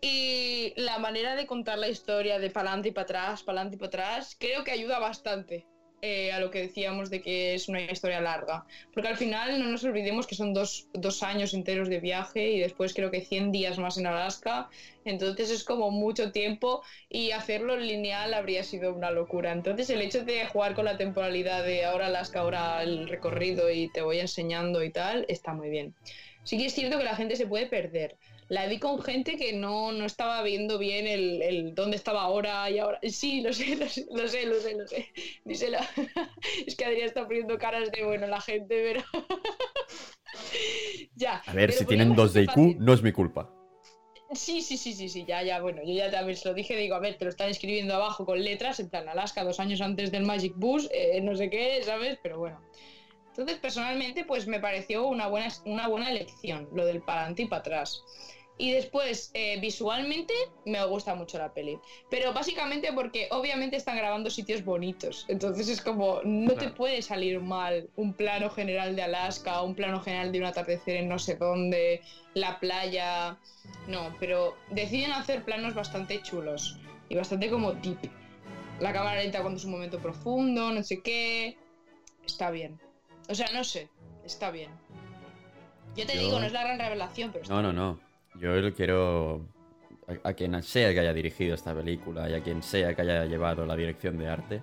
C: Y la manera de contar la historia de para adelante y para atrás, para adelante y para atrás, creo que ayuda bastante eh, a lo que decíamos de que es una historia larga. Porque al final no nos olvidemos que son dos, dos años enteros de viaje y después creo que 100 días más en Alaska. Entonces es como mucho tiempo y hacerlo lineal habría sido una locura. Entonces el hecho de jugar con la temporalidad de ahora Alaska, ahora el recorrido y te voy enseñando y tal, está muy bien. Sí que es cierto que la gente se puede perder. La vi con gente que no, no estaba viendo bien el, el dónde estaba ahora y ahora. Sí, lo sé, lo sé, lo sé, lo sé, lo sé. Díselo. es que Adrián está poniendo caras de bueno la gente, pero. ya.
A: A ver, si tienen dos de IQ,
C: fácil.
A: no es mi culpa.
C: Sí, sí, sí, sí, sí, ya, ya, bueno, yo ya también se lo dije, digo, a ver, te lo están escribiendo abajo con letras, en plan Alaska, dos años antes del Magic Bus, eh, no sé qué, ¿sabes? Pero bueno. Entonces, personalmente, pues me pareció una buena, una buena elección, lo del para adelante y para atrás. Y después, eh, visualmente, me gusta mucho la peli. Pero básicamente porque obviamente están grabando sitios bonitos. Entonces es como, no te puede salir mal un plano general de Alaska, un plano general de un atardecer en no sé dónde, la playa. No, pero deciden hacer planos bastante chulos y bastante como deep. La cámara lenta cuando es un momento profundo, no sé qué. Está bien. O sea, no sé, está bien. Yo te
A: Yo-
C: digo, no es la gran revelación, pero está
A: No, no, no. Yo quiero a, a quien sea que haya dirigido esta película y a quien sea que haya llevado la dirección de arte.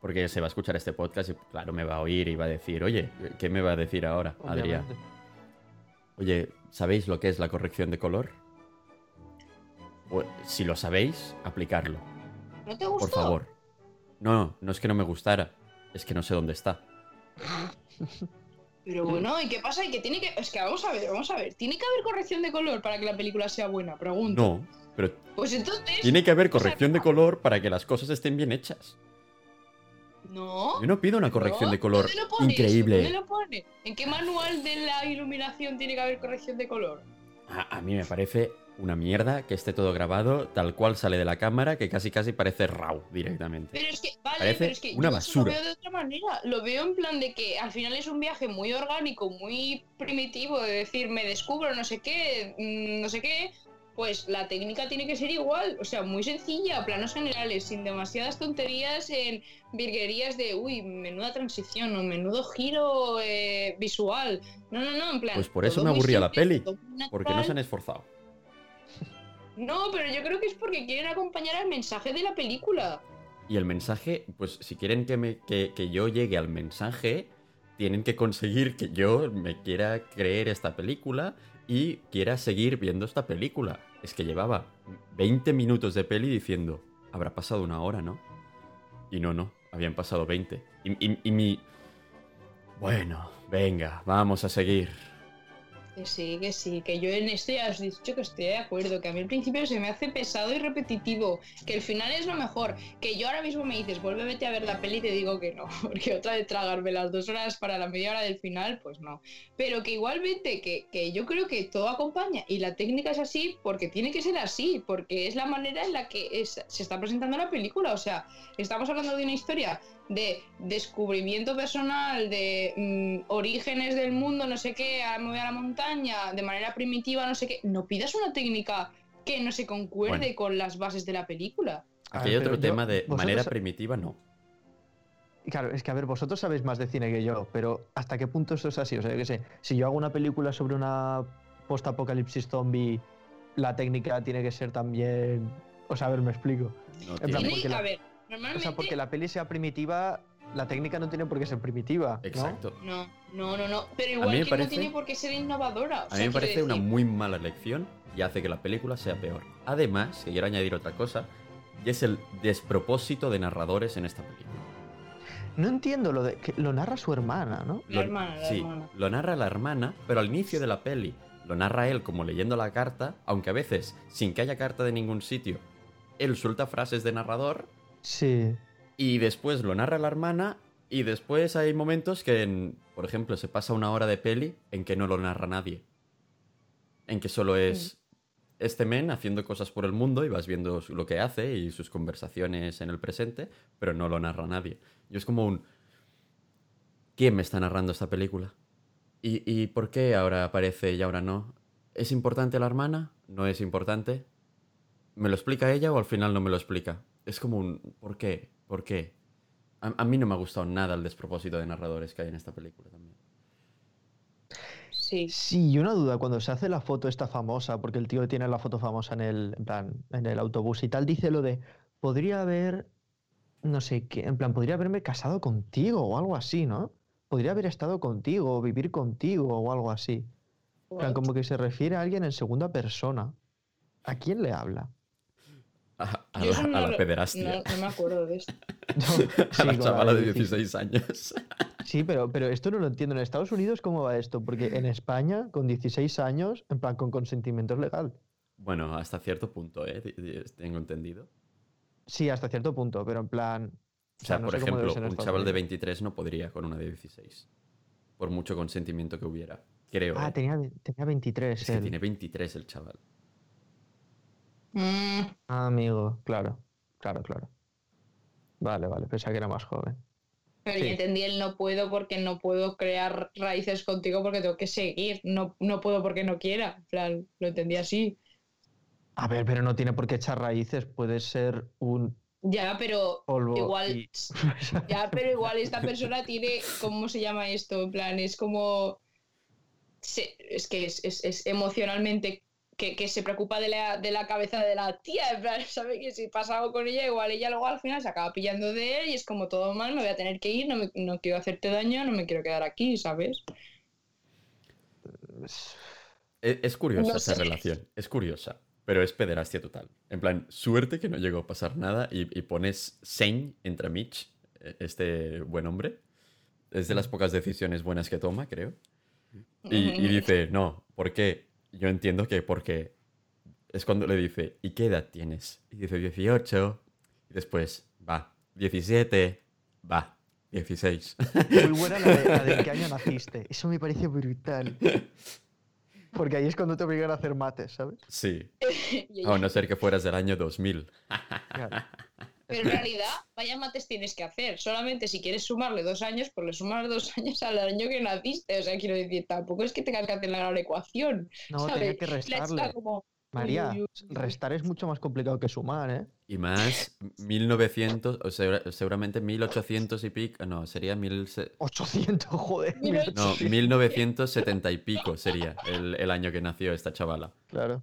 A: Porque se va a escuchar este podcast y, claro, me va a oír y va a decir, oye, ¿qué me va a decir ahora, Adrián? Oye, ¿sabéis lo que es la corrección de color? Si lo sabéis, aplicarlo.
C: ¿No te gustó?
A: Por favor. No, no es que no me gustara, es que no sé dónde está.
C: Pero bueno, ¿y qué pasa? ¿Y que tiene que.? Es que vamos a ver, vamos a ver. ¿Tiene que haber corrección de color para que la película sea buena? Pregunto.
A: No, pero
C: Pues entonces.
A: tiene que haber corrección de color para que las cosas estén bien hechas.
C: No.
A: Yo no pido una corrección
C: no.
A: de color increíble.
C: ¿Dónde lo pone? ¿En qué manual de la iluminación tiene que haber corrección de color?
A: A, a mí me parece una mierda que esté todo grabado tal cual sale de la cámara, que casi casi parece RAW directamente.
C: Pero es que, vale,
A: Parece
C: pero es que
A: una
C: yo
A: basura.
C: lo veo de otra manera. Lo veo en plan de que al final es un viaje muy orgánico, muy primitivo, de decir, me descubro no sé qué, mm, no sé qué. Pues la técnica tiene que ser igual, o sea, muy sencilla, planos generales, sin demasiadas tonterías en virguerías de, uy, menuda transición o menudo giro eh, visual. No, no, no, en plan.
A: Pues por eso me aburría la peli, Porque no se han esforzado.
C: No, pero yo creo que es porque quieren acompañar al mensaje de la película.
A: Y el mensaje, pues si quieren que, me, que, que yo llegue al mensaje, tienen que conseguir que yo me quiera creer esta película y quiera seguir viendo esta película. Es que llevaba 20 minutos de peli diciendo, habrá pasado una hora, ¿no? Y no, no, habían pasado 20. Y, y- y mi... Bueno, venga, vamos a seguir.
C: Que sí, que sí, que yo en esto ya os he dicho que estoy de acuerdo, que a mí al principio se me hace pesado y repetitivo, que el final es lo mejor, que yo ahora mismo me dices, vuélvete a ver la peli y te digo que no, porque otra vez tragarme las dos horas para la media hora del final, pues no. Pero que igualmente, que, que yo creo que todo acompaña y la técnica es así porque tiene que ser así, porque es la manera en la que es- se está presentando la película, o sea, estamos hablando de una historia de descubrimiento personal, de mm, orígenes del mundo, no sé qué, a me voy a la montaña, de manera primitiva, no sé qué. No pidas una técnica que no se concuerde
A: Bueno.
C: con las bases de la película.
B: A
A: Aquí hay otro
B: yo-
A: tema de
B: vosotros
A: manera primitiva, no.
B: Claro, es que a ver, vosotros sabéis más de cine que yo, pero ¿hasta qué punto esto es así? O sea, yo qué sé, si yo hago una película sobre una post-apocalipsis zombie, la técnica tiene que ser también... O sea, a ver, me explico.
A: no
B: plan,
A: tiene-
C: Tiene-
B: porque la-
C: a ver,
B: O
C: normalmente...
B: sea, porque la peli sea primitiva, la técnica no tiene por qué ser primitiva, ¿no?
A: Exacto.
C: No, no, no, no. Pero igual que
A: parece-
C: no tiene por qué ser innovadora. O
A: A mí me parece una muy mala elección y hace que la película sea peor. Además, que quiero añadir otra cosa, y es el despropósito de narradores en esta película.
B: No entiendo lo de que lo narra su hermana, ¿no?
C: La hermana, la
A: sí,
C: hermana.
A: lo narra la hermana, pero al inicio de la peli lo narra él como leyendo la carta, aunque a veces, sin que haya carta de ningún sitio, él suelta frases de narrador
B: Sí.
A: y después lo narra la hermana y después hay momentos que, en- por ejemplo, se pasa una hora de peli en que no lo narra nadie. En que solo es este men haciendo cosas por el mundo y vas viendo lo que hace y sus conversaciones en el presente, pero no lo narra nadie. Y es como un... ¿Quién me está narrando esta película? ¿Y, y por qué ahora aparece y ahora no? ¿Es importante la hermana? ¿No es importante? ¿Me lo explica ella o al final no me lo explica? Es como un... ¿Por qué? ¿Por qué? A, a mí no me ha gustado nada el despropósito de narradores que hay en esta película también.
C: Sí.
B: Sí, y una duda, cuando se hace la foto esta famosa, porque el tío tiene la foto famosa en el, en plan, en el autobús y tal, dice lo de, podría haber, no sé qué, en plan, podría haberme casado contigo o algo así, ¿no? Podría haber estado contigo o vivir contigo o algo así. En plan, como que se refiere a alguien en segunda persona. ¿A quién le habla?
A: A, a la,
C: no
A: a la
C: lo-
A: pederastia.
C: No, no me acuerdo de esto.
B: No,
A: a
B: sí,
A: la chavala de
B: 16.
A: 16 años.
B: Sí, pero, pero esto no lo entiendo. En Estados Unidos, ¿cómo va esto? Porque en España, con 16 años, en plan, con consentimiento es legal.
A: bueno, hasta cierto punto, ¿eh? Tengo entendido.
B: Sí, hasta cierto punto, pero en plan...
A: O sea,
B: no
A: por ejemplo, un chaval de
B: Unidos.
A: 23 no podría con una de 16. Por mucho consentimiento que hubiera. Creo.
B: Ah,
A: ¿eh?
B: tenía, tenía 23
A: Es que tiene 23 el chaval.
C: Mm,
B: Ah, amigo, claro, claro, claro. Vale, vale, pensaba que era más joven.
C: pero
B: Sí.
C: ya entendí el no puedo porque no puedo crear raíces contigo porque tengo que seguir. No, no puedo porque no quiera. En plan, lo entendí así.
B: A ver, pero no tiene por qué echar raíces, puede ser un
C: Ya, pero
B: polvo.
C: igual.
B: y-
C: Ya, pero igual esta persona tiene. ¿Cómo se llama esto? En plan, es como. es que es, es- es emocionalmente que, que se preocupa de la, de la cabeza de la tía, en plan, sabe que si pasa algo con ella, igual ella luego al final se acaba pillando de él y es como todo mal, me voy a tener que ir, no, me- no quiero hacerte daño, no me quiero quedar aquí, ¿sabes?
A: Es, es curiosa
C: No
A: esa
C: sé.
A: relación, es curiosa, pero es pederastia total. En plan, suerte que no llegó a pasar nada y, y pones Sein entre Mitch, eh, este buen hombre. Es de las pocas decisiones buenas que toma, creo. Y, y dice, no, ¿por qué? Yo entiendo que porque es cuando le dice, ¿y qué edad tienes? Y dice 18. Y después, va, 17, va, 16.
B: Muy buena la de, la de qué año naciste. Eso me parece brutal. Porque ahí es cuando te obligan a hacer mates, ¿sabes?
A: sí, a no ser que fueras del año 2000.
B: Claro.
C: Pero en realidad, vaya mates tienes que hacer. Solamente si quieres sumarle dos años, pues le sumas dos años al año que naciste. O sea, quiero decir, tampoco es que tengas que hacer la gran ecuación.
B: No, tenía que restarle.
C: como,
B: María, restar es mucho más complicado que sumar, ¿eh?
A: Y más 1900, o segura- seguramente 1800 y pico, no, sería mil, se-
B: 800, joder.
C: Mira,
A: no,
B: 1800.
A: 1970 y pico sería el, el año que nació esta chavala.
B: Claro.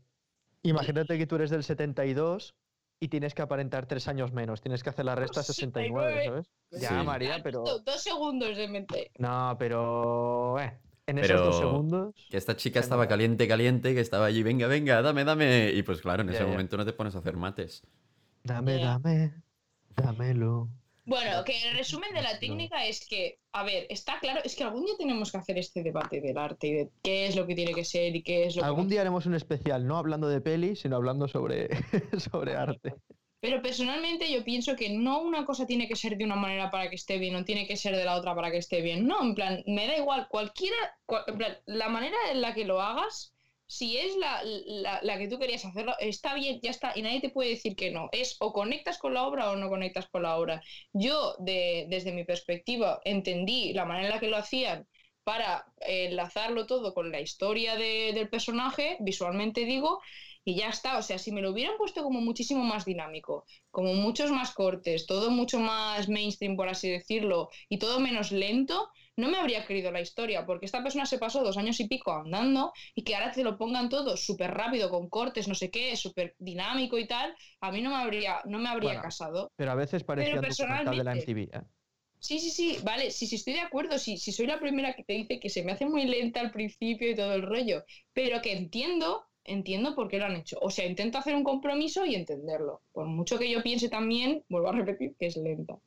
B: Imagínate que tú eres del 72 y tienes que aparentar tres años menos. Tienes que hacer la resta 69, ¿sabes? Ya. María, pero...
C: Do- Dos segundos de mente.
B: No, pero... eh, en esos dos segundos...
A: Que esta chica estaba
B: no.
A: caliente, caliente, que estaba allí, venga, venga, dame, dame. Y pues claro, en ese momento no te pones a hacer mates.
B: Dame, dame, dámelo.
C: Bueno, que el resumen de la técnica es que, a ver, está claro, es que algún día tenemos que hacer este debate del arte y de qué es lo que tiene que ser y qué es lo que
B: Algún día haremos un especial, no hablando de peli, sino hablando sobre, sobre arte.
C: Pero personalmente yo pienso que no una cosa tiene que ser de una manera para que esté bien, no tiene que ser de la otra para que esté bien. No, en plan, me da igual, cualquiera, cual- en plan, la manera en la que lo hagas, si es la, la- que tú querías hacerlo, está bien, ya está, y nadie te puede decir que no. Es o conectas con la obra o no conectas con la obra. Yo, de- desde mi perspectiva, entendí la manera en la que lo hacían para enlazarlo todo con la historia de- del personaje, visualmente digo, y ya está. O sea, si me lo hubieran puesto como muchísimo más dinámico, como muchos más cortes, todo mucho más mainstream, por así decirlo, y todo menos lento, no me habría querido la historia, porque esta persona se pasó dos años y pico andando y que ahora te lo pongan todo súper rápido, con cortes, no sé qué, súper dinámico y tal, a mí no me habría, no me habría
B: Bueno,
C: casado.
B: Pero a veces parecía documental de la
C: personalmente-
B: MTV. ¿eh?
C: Sí, sí, sí, vale, sí, sí, estoy de acuerdo, sí, sí soy la primera que te dice que se me hace muy lenta al principio y todo el rollo, pero que entiendo, entiendo por qué lo han hecho. O sea, intento hacer un compromiso y entenderlo. Por mucho que yo piense también, vuelvo a repetir, que es lenta.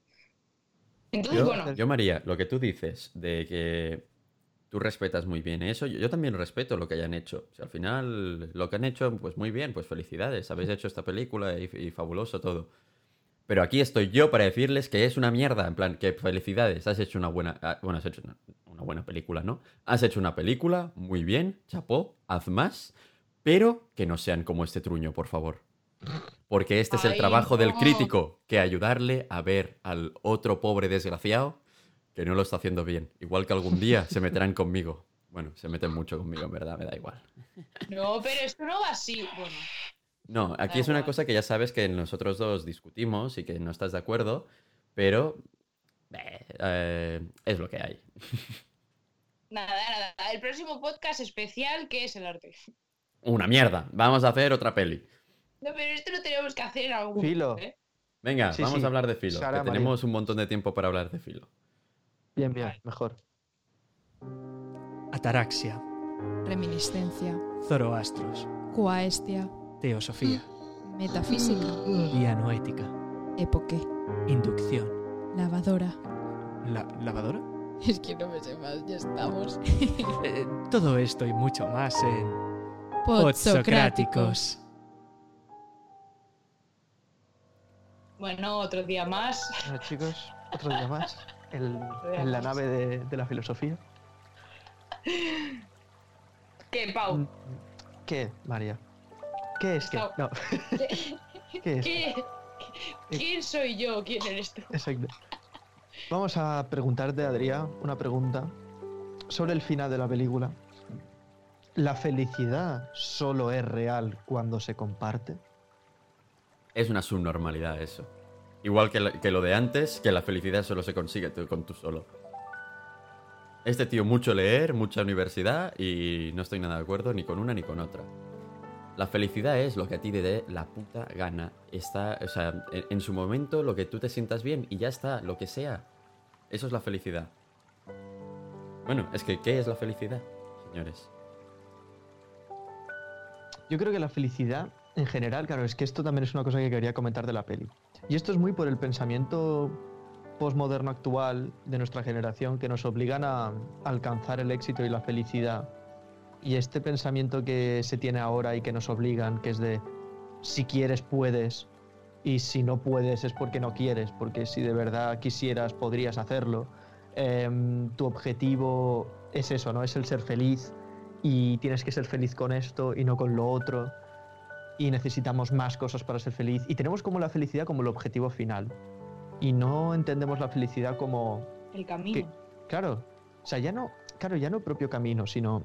C: Entonces,
A: Yo,
C: bueno,
A: yo, María, lo que tú dices de que tú respetas muy bien eso, yo, yo también respeto lo que hayan hecho. Si al final lo que han hecho, pues muy bien, pues felicidades, habéis hecho esta película y, y fabuloso todo. Pero aquí estoy yo para decirles que es una mierda, en plan, que felicidades, has hecho una buena, ah, bueno, has hecho una, una buena película, ¿no? Has hecho una película, muy bien, chapó, haz más, pero que no sean como este truño, por favor. Porque este es el
C: Ay,
A: trabajo del
C: no.
A: crítico, que ayudarle a ver al otro pobre desgraciado que no lo está haciendo bien. Igual que algún día se meterán conmigo. Bueno, se meten mucho conmigo, en verdad, me da igual.
C: no, pero esto no va así. Bueno,
A: No, aquí es una cosa que ya sabes que nosotros dos discutimos y que no estás de acuerdo, pero eh, eh, es lo que hay.
C: nada, nada. El próximo podcast especial, ¿qué es el arte?
A: Una mierda. Vamos a hacer otra peli.
C: No, pero esto lo tenemos que hacer en algún
B: Filo.
C: momento, ¿eh?
A: Venga,
B: Sí,
A: vamos
B: sí.
A: a hablar de filo.
B: Sara,
A: que
B: María.
A: tenemos un montón de tiempo para hablar de filo.
B: Bien, bien, mejor.
E: Ataraxia,
F: Reminiscencia,
E: Zoroastros,
F: Cuaestia,
E: Teosofía,
F: Metafísica,
E: Dianoética,
F: Epoque,
E: Inducción.
F: Lavadora.
E: ¿La lavadora?
F: Es que no me sé más, ya estamos.
E: Eh, todo esto y mucho más en
F: Podsocráticos.
C: Bueno, otro día más.
B: Bueno, chicos, otro día más. el- en la nave de, de la filosofía.
C: ¿Qué, Pau?
B: Mm, ¿Qué, María? ¿Qué es que? No, ¿qué es?
C: ¿Qué? ¿Quién soy yo? ¿Quién eres tú?
B: Exacto. Vamos a preguntarte, Adrián, una pregunta sobre el final de la película. ¿La felicidad solo es real cuando se comparte?
A: Es una subnormalidad eso. Igual que, que lo de antes, que la felicidad solo se consigue tú- con tú solo. Este tío mucho leer, mucha universidad y no estoy nada de acuerdo ni con una ni con otra. La felicidad es lo que a ti te dé la puta gana. Está, o sea, en su momento lo que tú te sientas bien y ya está, lo que sea. Eso es la felicidad. Bueno, es que ¿qué es la felicidad, señores?
B: Yo creo que la felicidad, en general, claro, es que esto también es una cosa que quería comentar de la peli. Y esto es muy por el pensamiento postmoderno actual de nuestra generación que nos obligan a alcanzar el éxito y la felicidad. Y este pensamiento que se tiene ahora y que nos obligan, que es de si quieres puedes y si no puedes es porque no quieres, porque si de verdad quisieras podrías hacerlo. Em, tu objetivo es eso, ¿no? Es el ser feliz y tienes que ser feliz con esto y no con lo otro y necesitamos más cosas para ser feliz y tenemos como la felicidad como el objetivo final y no entendemos la felicidad como
C: El camino.
B: que- claro, o sea, ya no, claro, ya no propio camino, sino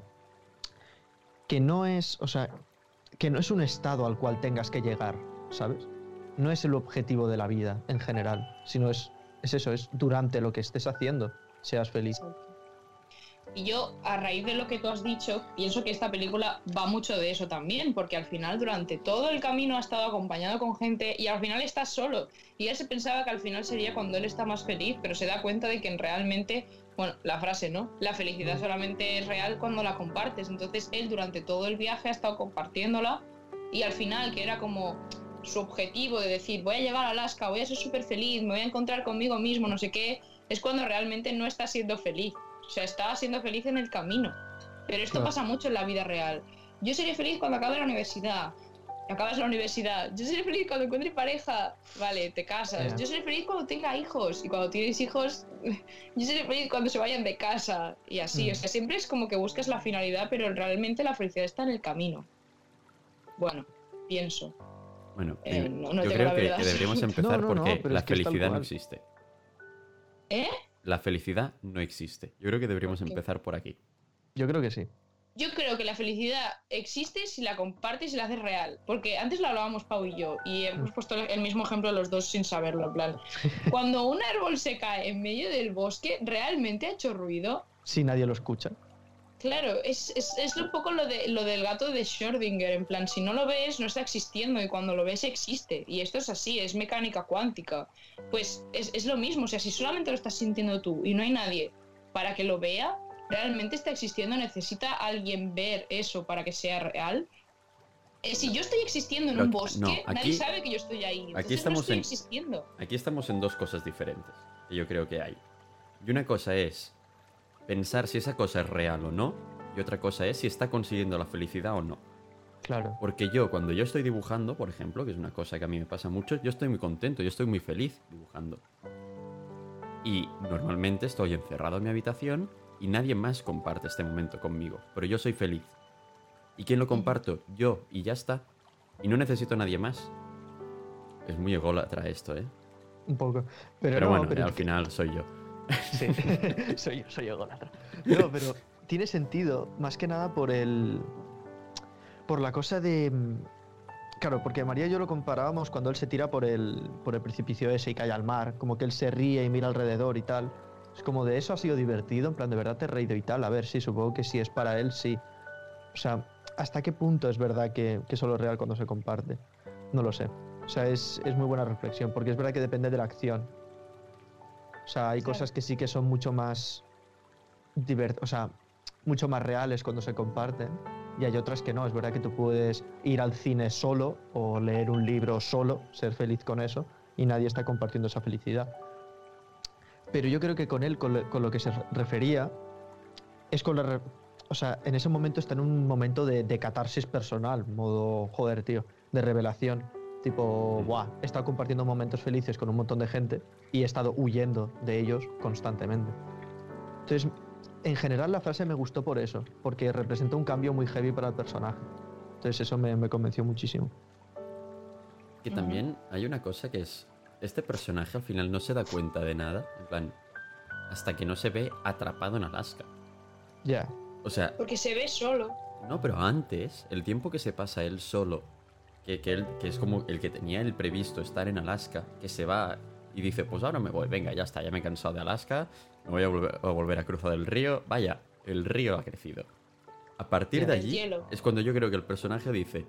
B: que no es, o sea, que no es un estado al cual tengas que llegar, ¿sabes? No es el objetivo de la vida en general, sino es, es eso, es durante lo que estés haciendo, seas feliz.
C: Y yo, a raíz de lo que tú has dicho, pienso que esta película va mucho de eso también, porque al final, durante todo el camino ha estado acompañado con gente y al final está solo. Y él se pensaba que al final sería cuando él está más feliz, pero se da cuenta de que realmente, bueno, la frase, ¿no? La felicidad solamente es real cuando la compartes. Entonces, él durante todo el viaje ha estado compartiéndola y al final, que era como su objetivo de decir, voy a llegar a Alaska, voy a ser súper feliz, me voy a encontrar conmigo mismo, no sé qué, es cuando realmente no está siendo feliz. O sea, estaba siendo feliz en el camino. Pero esto
B: Claro.
C: pasa mucho en la vida real. Yo seré feliz cuando acabe la universidad. Acabas la universidad. Yo seré feliz cuando encuentre pareja. Vale, te casas. Yo seré feliz cuando tenga hijos. Y cuando tienes hijos, yo seré feliz cuando se vayan de casa. Y así.
B: Mm.
C: O sea, siempre es como que buscas la finalidad, pero realmente la felicidad está en el camino. Bueno, pienso.
A: Bueno,
C: Eh, no- no
A: yo creo que, que deberíamos empezar
B: No,
A: porque la felicidad no existe.
C: ¿Eh?
A: La felicidad no existe. Yo creo que deberíamos empezar por aquí.
B: Yo creo que sí.
C: Yo creo que la felicidad existe si la compartes y la haces real. Porque antes lo hablábamos Pau y yo, y hemos puesto el mismo ejemplo los dos sin saberlo. En plan, cuando un árbol se cae en medio del bosque, ¿realmente ha hecho ruido?
B: Si nadie lo escucha.
C: Claro, es, es, es un poco lo, de, lo del gato de Schrödinger. En plan, si no lo ves, no está existiendo, y cuando lo ves, existe. Y esto es así, es mecánica cuántica. Pues es, es lo mismo, o sea, si solamente lo estás sintiendo tú y no hay nadie para que lo vea, realmente está existiendo, necesita alguien ver eso para que sea real. Eh, si yo estoy existiendo en
A: Pero
C: un bosque,
A: no, aquí-
C: nadie sabe que yo estoy ahí. Entonces
A: estamos
C: no estoy
A: en-
C: existiendo.
A: Aquí estamos en dos cosas diferentes, que yo creo que hay. Y una cosa es pensar si esa cosa es real o no, y otra cosa es si está consiguiendo la felicidad o no.
B: Claro.
A: Porque yo, cuando yo estoy dibujando, por ejemplo, que es una cosa que a mí me pasa mucho, yo estoy muy contento, yo estoy muy feliz dibujando. Y normalmente estoy encerrado en mi habitación y nadie más comparte este momento conmigo, pero yo soy feliz. ¿Y quién lo comparto? Yo, y ya está. Y no necesito a nadie más. Es muy ególatra esto, ¿eh?
B: Un poco. Pero,
A: Pero,
B: no,
A: bueno,
B: pero
A: al final soy yo.
B: Sí, soy, soy ególatra. No, pero tiene sentido, más que nada por el. Por la cosa de. Claro, porque María y yo lo comparábamos cuando él se tira por el, por el precipicio ese y cae al mar, como que él se ríe y mira alrededor y tal. Es como de eso ha sido divertido, en plan, de verdad te he reído y tal. A ver, sí, supongo que si es para él, sí. O sea, ¿hasta qué punto es verdad que, que solo es real cuando se comparte? No lo sé. O sea, es, es muy buena reflexión, porque es verdad que depende de la acción. O sea, hay
C: Claro.
B: cosas que sí que son mucho más divert o sea, mucho más reales cuando se comparten y hay otras que no. Es verdad que tú puedes ir al cine solo o leer un libro solo, ser feliz con eso y nadie está compartiendo esa felicidad. Pero yo creo que con él, con lo, con lo que se re- refería, es con la... re- o sea, en ese momento está en un momento de, de catarsis personal, modo, joder, tío, de revelación. Tipo,
A: Mm.
B: guau, he estado compartiendo momentos felices con un montón de gente y he estado huyendo de ellos constantemente. Entonces, en general la frase me gustó por eso, porque representa un cambio muy heavy para el personaje. Entonces eso me, me convenció muchísimo.
A: Que también hay una cosa que es, este personaje al final no se da cuenta de nada, en plan, hasta que no se ve atrapado en Alaska.
B: Ya,
A: O sea,
C: Porque se ve solo.
A: no, pero antes, el tiempo que se pasa él solo, que, que, él, que es como el que tenía el previsto estar en Alaska, que se va y dice, pues ahora me voy, venga, ya está, ya me he cansado de Alaska, me voy a volver a, volver a cruzar el río, vaya, el río ha crecido. A partir de allí es cuando yo creo que el personaje dice,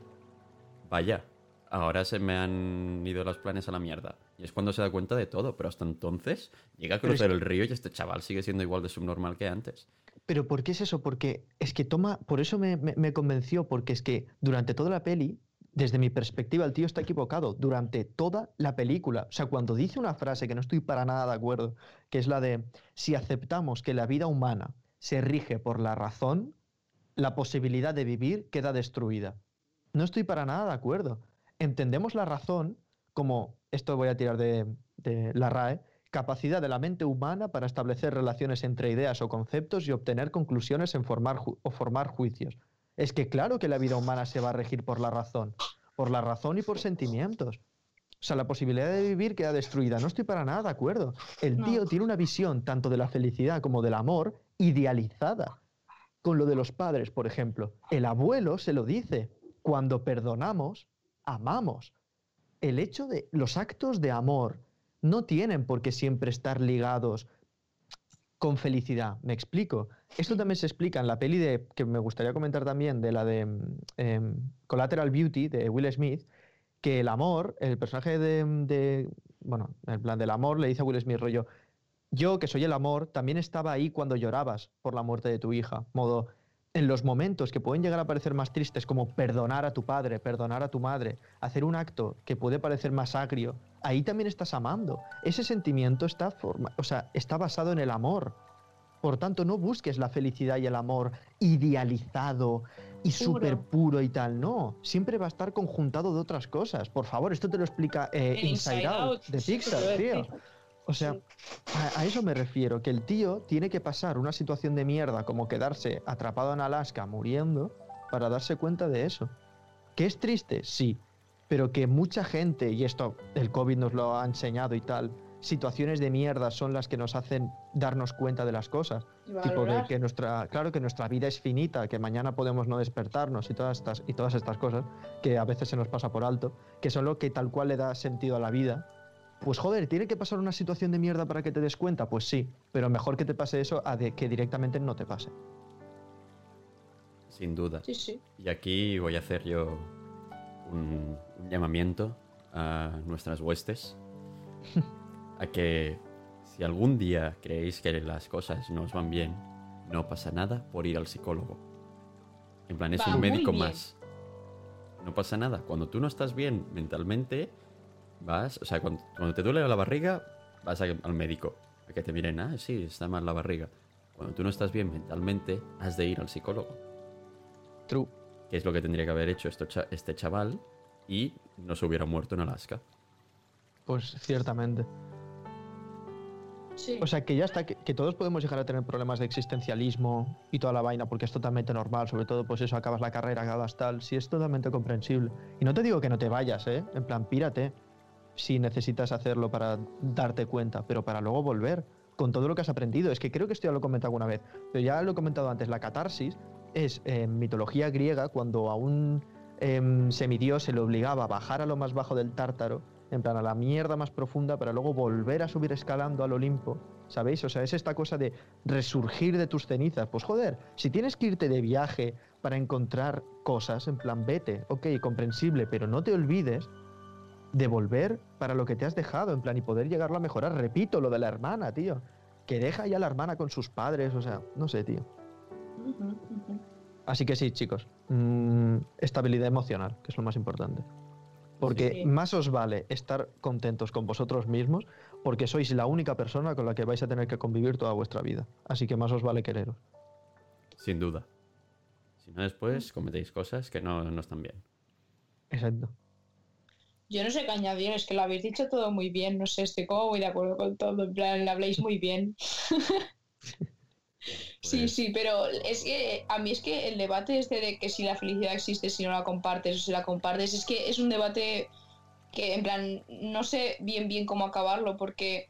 A: vaya, ahora se me han ido los planes a la mierda. Y es cuando se da cuenta de todo, pero hasta entonces llega a
B: es
A: cruzar el río y este chaval sigue siendo igual de subnormal que antes.
B: Pero ¿por qué es eso? Porque es que toma, por eso me, me- me convenció, porque es que durante toda la peli, desde mi perspectiva, el tío está equivocado. Durante toda la película. O sea, cuando dice una frase que no estoy para nada de acuerdo, que es la de, si aceptamos que la vida humana se rige por la razón, la posibilidad de vivir queda destruida. No estoy para nada de acuerdo. Entendemos la razón como, esto voy a tirar de, la RAE, capacidad de la mente humana para establecer relaciones entre ideas o conceptos y obtener conclusiones en formar o formar juicios. Es que claro que la vida humana se va a regir por la razón, por la razón y por sentimientos. O sea, la posibilidad de vivir queda destruida. No estoy para nada de acuerdo. El
C: No.
B: tío tiene una visión tanto de la felicidad como del amor idealizada. Con lo de los padres, por ejemplo. El abuelo se lo dice. Cuando perdonamos, amamos. El hecho de los actos de amor no tienen por qué siempre estar ligados con felicidad. Me explico. Esto también se explica en la peli de, que me gustaría comentar también, de la de mm, em, Collateral Beauty, de Will Smith, que el amor, el personaje de, de- bueno, en plan del amor, le dice a Will Smith, rollo, yo que soy el amor, también estaba ahí cuando llorabas por la muerte de tu hija. Modo, en los momentos que pueden llegar a parecer más tristes, como perdonar a tu padre, perdonar a tu madre, hacer un acto que puede parecer más agrio, ahí también estás amando. Ese sentimiento está, forma- o sea, está basado en el amor. Por tanto, no busques la felicidad y el amor idealizado y súper puro y tal. No, siempre va a estar conjuntado de otras cosas. Por favor, esto te lo explica eh, Inside, Out, de
C: sí,
B: Pixar, tío. O sea, a, a eso me refiero, que el tío tiene que pasar una situación de mierda como quedarse atrapado en Alaska muriendo para darse cuenta de eso. ¿Que es triste? Sí, pero que mucha gente, y esto el COVID nos lo ha enseñado y tal, situaciones de mierda son las que nos hacen darnos cuenta de las cosas. Tipo de que nuestra, claro que nuestra vida es finita, que mañana podemos no despertarnos y todas estas, y todas estas cosas que a veces se nos pasa por alto, que son lo que tal cual le da sentido a la vida. Pues joder, ¿tiene que pasar una situación de mierda para que te des cuenta? Pues sí, pero mejor que te pase eso a de que directamente no te pase.
A: Sin duda.
C: Sí, sí.
A: Y aquí voy a hacer yo un, un llamamiento a nuestras huestes a que si algún día creéis que las cosas no os van bien, no pasa nada por ir al psicólogo. En plan, es
C: Va
A: un médico más. No pasa nada. Cuando tú no estás bien mentalmente, vas, o sea, cuando, cuando te duele la barriga, vas a- al médico. A que te miren, ah, sí, está mal la barriga. Cuando tú no estás bien mentalmente, has de ir al psicólogo
B: True.
A: que es lo que tendría que haber hecho esto este chaval y no se hubiera muerto en Alaska.
B: Pues ciertamente.
C: Sí.
B: O sea, que ya está, que, que todos podemos llegar a tener problemas de existencialismo y toda la vaina, porque es totalmente normal, sobre todo, pues eso, acabas la carrera, acabas tal, sí es totalmente comprensible. Y no te digo que no te vayas, ¿eh? En plan, pírate, si necesitas hacerlo para darte cuenta, pero para luego volver con todo lo que has aprendido. Es que creo que esto ya lo he comentado alguna vez, pero ya lo he comentado antes, la catarsis es en mitología griega cuando a un em, semidios se le obligaba a bajar a lo más bajo del tártaro, en plan a la mierda más profunda, para luego volver a subir escalando al Olimpo. ¿Sabéis? O sea, es esta cosa de resurgir de tus cenizas. Pues joder, si tienes que irte de viaje para encontrar cosas, en plan, vete, ok, comprensible, pero no te olvides de volver para lo que te has dejado, en plan, y poder llegarlo a mejorar. Repito, lo de la hermana, tío. Que deja ya a la hermana con sus padres, o sea, no sé, tío. Así que sí, chicos, mm, estabilidad emocional, que es lo más importante. Porque
C: Sí.
B: más os vale estar contentos con vosotros mismos, porque sois la única persona con la que vais a tener que convivir toda vuestra vida. Así que más os vale quereros.
A: Sin duda. Si no, después cometéis cosas que no, no están bien.
B: Exacto.
C: Yo no sé qué añadir, es que lo habéis dicho todo muy bien, no sé, estoy como muy de acuerdo con todo, en plan, lo habléis muy bien. Sí,
A: Pues-
C: sí, pero es que a mí es que el debate este de que si la felicidad existe, si no la compartes o si la compartes, es que es un debate que en plan no sé bien bien cómo acabarlo porque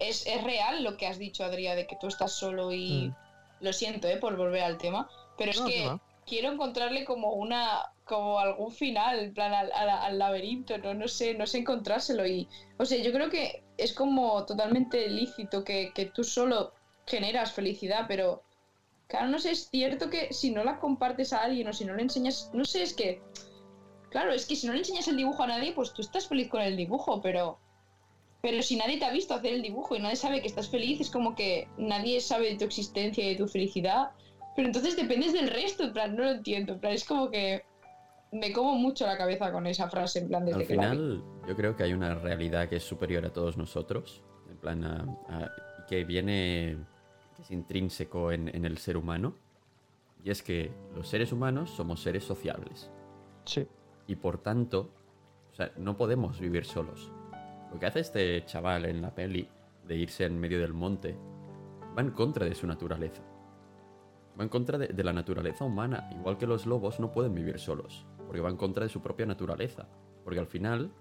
C: es, es real lo que has dicho, Adrià, de que tú estás solo y lo siento, eh, por volver al tema, pero es
B: No,
C: que
B: no.
C: quiero encontrarle como una como algún final, en plan al, laberinto, no no sé, no sé encontrárselo y o sea, yo creo que es como totalmente lícito que, que tú solo generas felicidad, pero claro, no sé, es cierto que si no la compartes a alguien o si no le enseñas, no sé, es que Claro, es que si no le enseñas el dibujo a nadie, pues tú estás feliz con el dibujo, pero. Pero si nadie te ha visto hacer el dibujo y nadie sabe que estás feliz, es como que nadie sabe de tu existencia y de tu felicidad. Pero entonces dependes del resto, en plan, no lo entiendo. En plan, es como que me como mucho la cabeza con esa frase, en plan, desde
A: Al final, yo creo que hay una realidad que es superior a todos nosotros, en plan, a- a- que viene, que es intrínseco en, en el ser humano, y es que los seres humanos somos seres sociables,
B: Sí.
A: y por tanto, o sea, no podemos vivir solos. Lo que hace este chaval en la peli, de irse en medio del monte, va en contra de su naturaleza. Va en contra de, de la naturaleza humana, igual que los lobos no pueden vivir solos, porque va en contra de su propia naturaleza. Porque al final,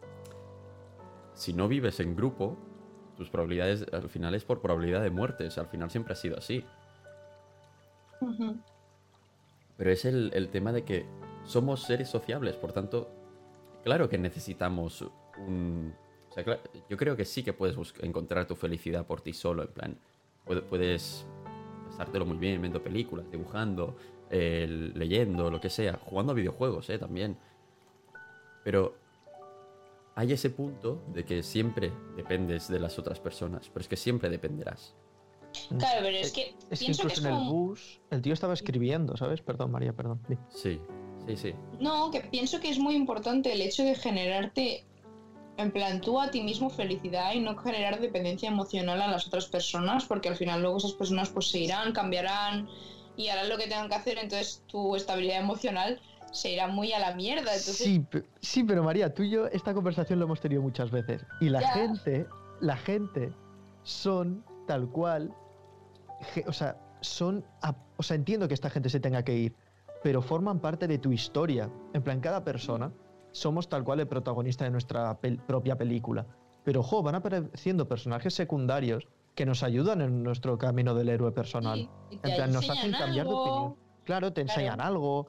A: si no vives en grupo, tus probabilidades al final es por probabilidad de muertes, al final siempre ha sido así. Pero es el, el tema de que somos seres sociables, por tanto, claro que necesitamos un... O sea, yo creo que sí que puedes encontrar tu felicidad por ti solo, en plan, puede- puedes pasártelo muy bien viendo películas, dibujando, eh, leyendo, lo que sea, jugando a videojuegos, eh, también. Pero hay ese punto de que siempre dependes de las otras personas, pero es que siempre dependerás.
C: Claro, pero es que
B: Es que
C: pienso que
B: incluso
C: es
B: en el bus, el tío estaba escribiendo, ¿sabes? Perdón, María, perdón.
A: Sí, sí, sí.
C: No, que pienso que es muy importante el hecho de generarte, en plan, tú a ti mismo felicidad y no generar dependencia emocional a las otras personas, porque al final luego esas personas pues se irán, cambiarán y harán lo que tengan que hacer, entonces tu estabilidad emocional se irá muy a la mierda. Entonces,
B: Sí, sí, pero María, tú y yo esta conversación lo hemos tenido muchas veces. Y la
C: Ya.
B: gente, la gente son tal cual, o sea, son, o sea, entiendo que esta gente se tenga que ir, pero forman parte de tu historia. En plan, cada persona somos tal cual el protagonista de nuestra pel- propia película. Pero, ojo, van apareciendo personajes secundarios que nos ayudan en nuestro camino del héroe personal.
C: y- y te
B: En plan, nos hacen cambiar de opinión. Claro, te
C: Claro.
B: enseñan algo.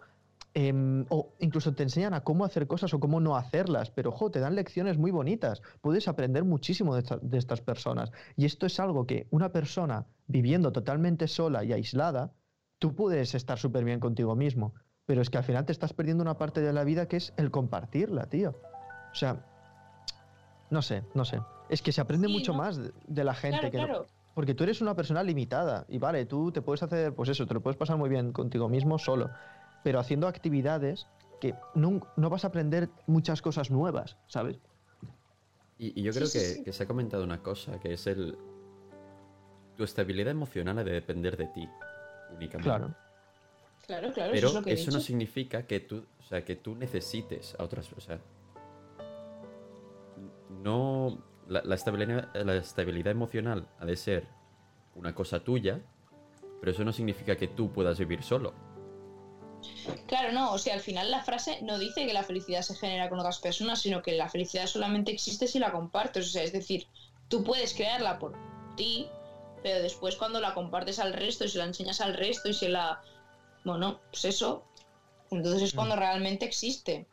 B: em, o incluso te enseñan a cómo hacer cosas o cómo no hacerlas. Pero, ojo, te dan lecciones muy bonitas. Puedes aprender muchísimo de, esta- de estas personas. Y esto es algo que una persona viviendo totalmente sola y aislada, tú puedes estar súper bien contigo mismo. Pero es que al final te estás perdiendo una parte de la vida que es el compartirla, tío. O sea, no sé, no sé. Es que se aprende
C: Sí,
B: mucho
C: no.
B: más de, la gente
C: Claro,
B: que no-
C: claro.
B: porque tú eres una persona limitada y vale, tú te puedes hacer, pues eso, te lo puedes pasar muy bien contigo mismo solo, pero haciendo actividades que no, no vas a aprender muchas cosas nuevas, ¿sabes?
A: Y, y yo creo
C: sí,
A: que,
C: sí.
A: que se ha comentado una cosa, que es el... Tu estabilidad emocional ha de depender de ti, únicamente.
B: Claro.
C: Claro, claro,
A: Pero
C: eso es lo que he
A: eso no significa que tú, o sea, que tú necesites a otras personas. No... La, la estabilidad, la estabilidad emocional ha de ser una cosa tuya, pero eso no significa que tú puedas vivir solo.
C: Claro, no, o sea, al final la frase no dice que la felicidad se genera con otras personas, sino que la felicidad solamente existe si la compartes. O sea, es decir, tú puedes crearla por ti, pero después cuando la compartes al resto y se la enseñas al resto y se la... Bueno, pues eso, entonces es cuando realmente existe.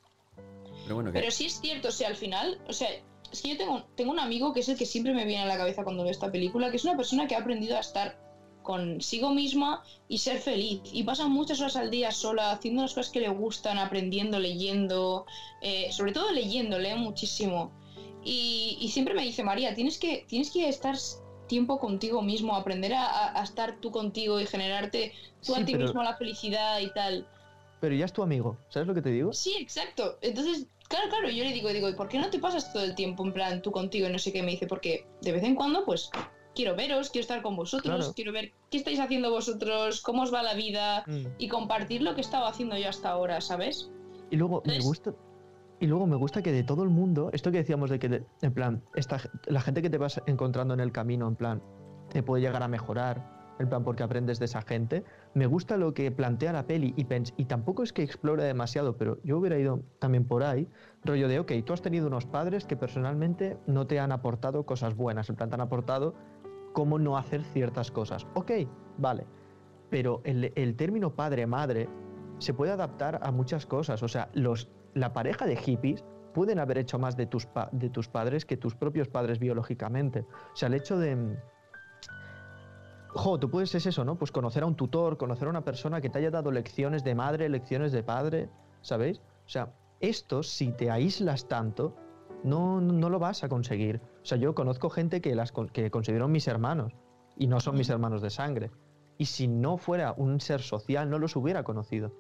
A: Pero bueno.
C: Pero sí es cierto, o sea, al final, o sea, es que yo tengo, tengo un amigo que es el que siempre me viene a la cabeza cuando veo esta película, que es una persona que ha aprendido a estar consigo misma y ser feliz. Y pasa muchas horas al día sola, haciendo las cosas que le gustan, aprendiendo, leyendo, eh, sobre todo leyendo, lee muchísimo. Y, y siempre me dice, María, tienes que, tienes que estar tiempo contigo mismo, aprender a, a- a estar tú contigo y generarte tú
B: Sí,
C: a ti
B: pero-
C: mismo la felicidad y tal.
B: Pero ya es tu amigo, ¿sabes lo que te digo?
C: Sí, exacto. Entonces, claro, claro, yo le digo, digo, ¿y por qué no te pasas todo el tiempo en plan tú contigo y no sé qué? Me dice, porque de vez en cuando, pues, quiero veros, quiero estar con vosotros,
B: Claro.
C: quiero ver qué estáis haciendo vosotros, cómo os va la vida
B: Mm.
C: y compartir lo que estaba haciendo yo hasta ahora, ¿sabes?
B: Y luego me gusta. Y luego me gusta que de todo el mundo, esto que decíamos de que, en plan, esta, la gente que te vas encontrando en el camino, en plan, te puede llegar a mejorar, en plan, porque aprendes de esa gente. Me gusta lo que plantea la peli y, pens- y tampoco es que explore demasiado, pero yo hubiera ido también por ahí, rollo de, ok, tú has tenido unos padres que personalmente no te han aportado cosas buenas, en plan, te han aportado cómo no hacer ciertas cosas. Ok, vale. Pero el, el término padre-madre se puede adaptar a muchas cosas. O sea, los, la pareja de hippies pueden haber hecho más de tus, de tus padres que tus propios padres biológicamente. O sea, el hecho de... Jo, tú puedes, es eso, ¿no? Pues conocer a un tutor, conocer a una persona que te haya dado lecciones de madre, lecciones de padre, ¿sabéis? O sea, esto, si te aíslas tanto, no, no lo vas a conseguir. O sea, yo conozco gente que, las, que considero mis hermanos y no son mis hermanos de sangre. Y si no fuera un ser social, no los hubiera conocido.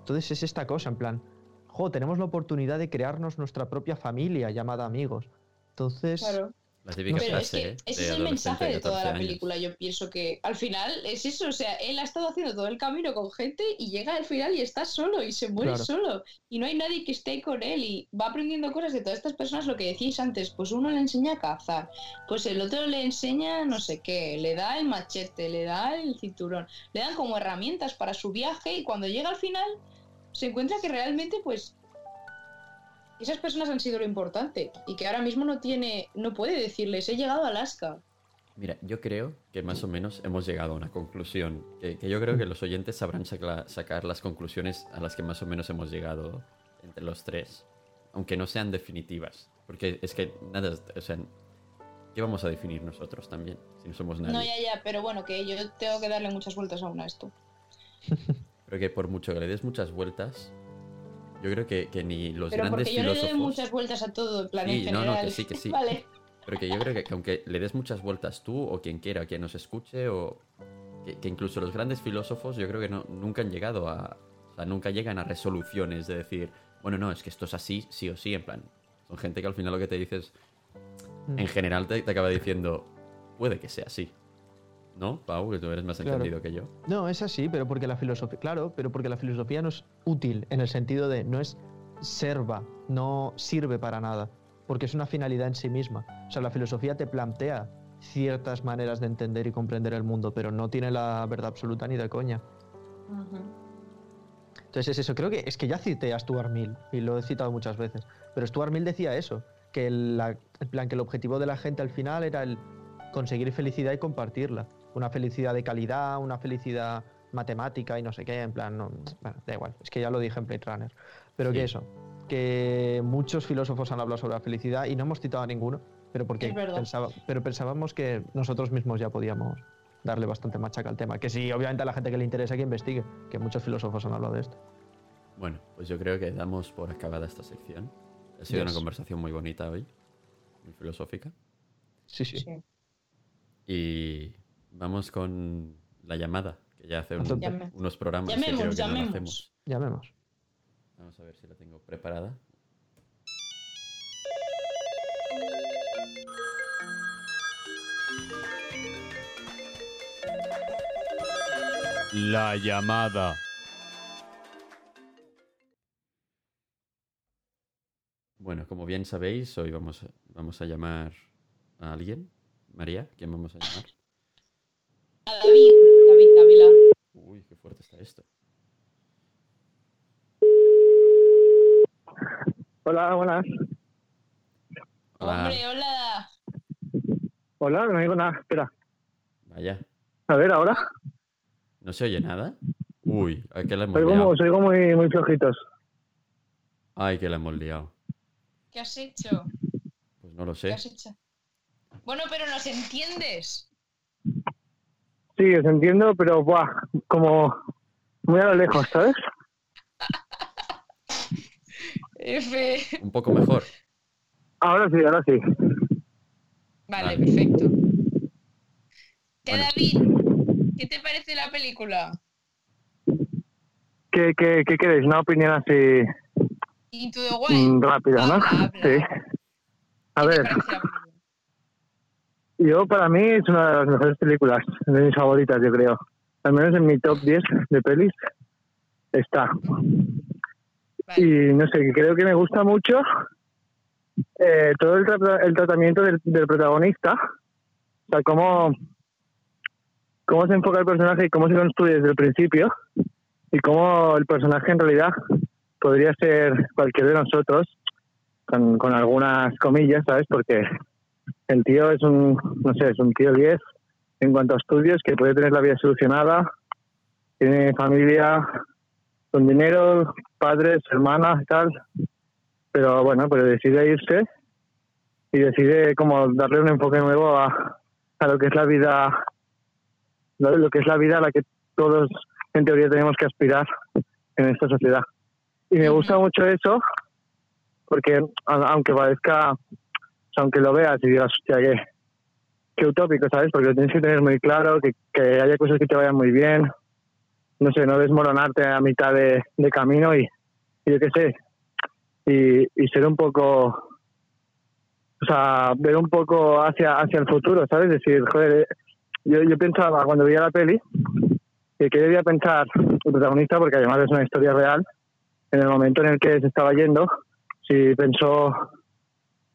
B: Entonces es esta cosa, en plan, jo, tenemos la oportunidad de crearnos nuestra propia familia llamada amigos. Entonces,
C: Claro.
A: La típica
C: Pero es que
A: ¿eh?
C: ese
A: de
C: es el mensaje de toda
A: 14
C: la
A: años.
C: película. Yo pienso que al final es eso. O sea, él ha estado haciendo todo el camino con gente y llega al final y está solo y se muere
B: Claro.
C: solo. Y no hay nadie que esté con él y va aprendiendo cosas de todas estas personas. Lo que decíais antes, pues uno le enseña a cazar, pues el otro le enseña no sé qué, le da el machete, le da el cinturón, le dan como herramientas para su viaje y cuando llega al final se encuentra que realmente pues esas personas han sido lo importante y que ahora mismo no tiene, no puede decirles, he llegado a Alaska.
A: Mira, yo creo que más o menos hemos llegado a una conclusión. Que, que yo creo que los oyentes sabrán saca- sacar las conclusiones a las que más o menos hemos llegado entre los tres. Aunque no sean definitivas. Porque es que nada, o sea, ¿qué vamos a definir nosotros también? Si no somos nadie.
C: No, ya, ya, pero bueno, que yo tengo que darle muchas vueltas aún a esto.
A: Pero que por mucho que le des muchas vueltas, yo creo que, que ni los
C: pero
A: grandes
C: porque yo le doy
A: filósofos...
C: muchas vueltas a todo, en plan,
A: Sí,
C: en
A: no, no, que sí, que sí.
C: Vale.
A: Pero que yo creo que, que aunque le des muchas vueltas tú o quien quiera, quien nos escuche, o que, que incluso los grandes filósofos, yo creo que no, nunca han llegado a. O sea, nunca llegan a resoluciones de decir, bueno, no, es que esto es así, sí o sí, en plan. Son gente que al final lo que te dices,
B: Mm.
A: en general te, te acaba diciendo, puede que sea así. ¿No, Pau? Que tú eres más
B: Claro.
A: entendido que yo.
B: No, es así, pero porque la filosofía, claro, pero porque la filosofía no es útil en el sentido de no es serva, no sirve para nada, porque es una finalidad en sí misma. O sea, la filosofía te plantea ciertas maneras de entender y comprender el mundo, pero no tiene la verdad absoluta ni de coña. Entonces es eso, creo que es que ya cité a Stuart Mill y lo he citado muchas veces, pero Stuart Mill decía eso, que el, la- en plan que el objetivo de la gente al final era el conseguir felicidad y compartirla, una felicidad de calidad, una felicidad matemática y no sé qué, en plan, no, bueno, da igual, es que ya lo dije en Blade Runner, pero
A: Sí.
B: que eso, que muchos filósofos han hablado sobre la felicidad y no hemos citado a ninguno, pero porque pensaba, pero pensábamos que nosotros mismos ya podíamos darle bastante machaca al tema, que sí, obviamente a la gente que le interesa que investigue, que muchos filósofos han hablado de esto.
A: Bueno, pues yo creo que damos por acabada esta sección. Ha sido una conversación muy bonita hoy, muy filosófica.
B: Sí, sí.
C: Sí.
A: Y vamos con la llamada, que ya hace un-
B: Entonces-
C: Llame-
A: unos programas que creo que no
C: llamemos.
A: hacemos.
B: Llamemos.
A: Vamos a ver si la tengo preparada.
G: La llamada.
A: Bueno, como bien sabéis, hoy vamos a, vamos a llamar a alguien. María, ¿quién vamos a llamar?
C: A David, David Dávila.
A: Uy, qué fuerte está esto.
H: Hola, buenas.
A: Hola.
C: Hombre, hola.
H: Hola, no digo nada. Espera.
A: Vaya,
H: A ver, ahora.
A: ¿no se oye nada? Uy, ¿a qué la hemos
H: Soy
A: liado?
H: como, os oigo muy, muy flojitos.
A: Ay, que la hemos liado.
C: ¿Qué has hecho?
A: Pues no lo
C: ¿Qué
A: sé.
C: has hecho? Bueno, pero nos entiendes.
H: Sí, os entiendo, pero buah, como muy a lo lejos, ¿sabes?
C: F.
A: Un poco mejor.
H: Ahora sí, ahora sí.
C: Vale,
A: Vale.
C: perfecto. ¿Qué,
A: Bueno.
C: David? ¿Qué te parece la película?
H: ¿Qué, qué, qué queréis? Una opinión así
C: Into the Wild.
H: mm, rápida, ¿no?
C: Habla, habla.
H: Sí. A
C: ¿Qué te
H: ver,
C: parece la película?
H: Yo para mí es una de las mejores películas, de mis favoritas, yo creo. Al menos en mi top 10 de pelis está.
C: Vale.
H: Y no sé, creo que me gusta mucho eh, todo el, trata- el tratamiento del, del protagonista. O sea, cómo, cómo se enfoca el personaje y cómo se construye desde el principio. Y cómo el personaje en realidad podría ser cualquiera de nosotros, con, con algunas comillas, ¿sabes? Porque el tío es un, no sé, es un tío 10 en cuanto a estudios, que puede tener la vida solucionada, tiene familia, con dinero, padres, hermanas y tal. Pero bueno, pero decide irse y decide como darle un enfoque nuevo a, a lo que es la vida, lo, lo que es la vida a la que todos en teoría tenemos que aspirar en esta sociedad. Y me gusta mucho eso porque aunque parezca, aunque lo veas y digas, hostia, qué, qué utópico, ¿sabes? Porque lo tienes que tener muy claro, que, que haya cosas que te vayan muy bien, no sé, no desmoronarte a mitad de, de camino y, y yo qué sé, y, y ser un poco, o sea, ver un poco hacia, hacia el futuro, ¿sabes? Decir, joder, eh, yo, yo pensaba cuando veía la peli, que debía pensar el protagonista, porque además es una historia real, en el momento en el que se estaba yendo, si pensó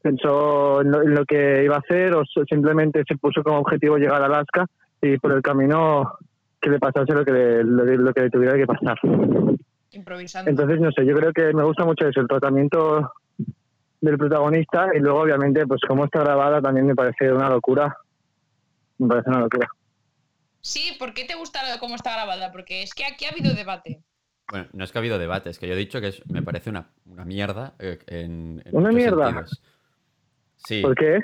H: pensó en lo, en lo que iba a hacer o simplemente se puso como objetivo llegar a Alaska y por el camino que le pasase lo que le, lo, que- lo que le tuviera que pasar.
C: Improvisando.
H: Entonces, no sé, yo creo que me gusta mucho eso, el tratamiento del protagonista y luego, obviamente, pues cómo está grabada también me parece una locura. Me parece una locura.
C: Sí, ¿por qué te gusta lo- cómo está grabada? Porque es que aquí ha habido debate.
A: Bueno, no es que ha habido debate, es que yo he dicho que es- me parece una, una mierda eh, en, en
H: ¿Una mierda?
A: sentidos. Sí,
H: ¿Por qué?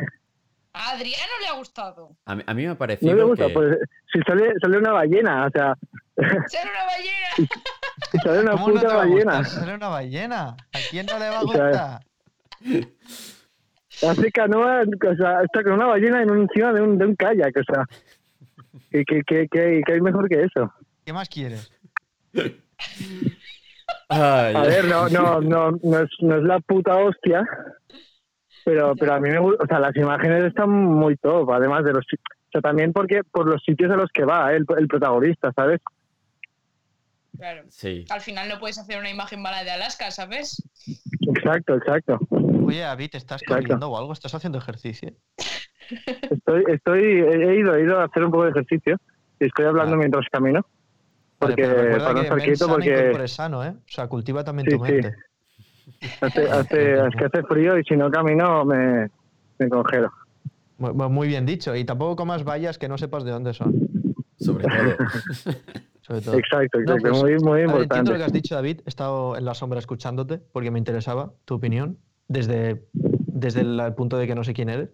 C: A Adriano le ha gustado.
A: a mí, a mí me ha parecido
H: No me gusta,
A: que...
H: pues si sale, sale una ballena, o sea,
C: ¡Ser una ballena!
H: si sale una
B: ¿Cómo no te
H: puta
B: va a
H: ballena.
B: Sale una ballena. ¿A quién no le va a gustar?
H: Hace canoa, o sea, está con una ballena en un- encima de un, de un kayak, o sea. ¿Qué, qué, qué, qué- qué hay mejor que eso?
B: ¿Qué más quieres?
A: Ay,
H: A ver, no, no, no, no es, no es la puta hostia, pero, pero a mí me gusta, o sea, las imágenes están muy top, además de los, o sea, también porque por los sitios a los que va ¿eh? el, el protagonista, ¿sabes?
C: Claro.
A: Sí.
C: Al final no puedes hacer una imagen mala de Alaska, ¿sabes?
H: Exacto, exacto.
B: Oye, David, ¿estás
H: Exacto.
B: corriendo o algo? ¿Estás haciendo ejercicio?
H: Estoy, estoy, he ido, he ido a hacer un poco de ejercicio y estoy hablando
B: Ah.
H: mientras camino,
B: Vale,
H: porque
B: pero recuerda
H: para no estar quieto, porque
B: corpore sano, ¿eh? O sea, cultiva también
H: Sí,
B: tu
H: sí. Hace, hace, es que hace frío y si no camino me, me congelo.
B: Muy, muy bien dicho. Y tampoco comas vallas que no sepas de dónde son.
A: Sobre todo.
B: Sobre todo.
H: Exacto,
B: No,
H: exacto,
B: pues,
H: muy, muy
B: a ver, entiendo
H: importante.
B: lo que has dicho, David. He estado en la sombra escuchándote porque me interesaba tu opinión desde, desde el, el punto de que no sé quién eres.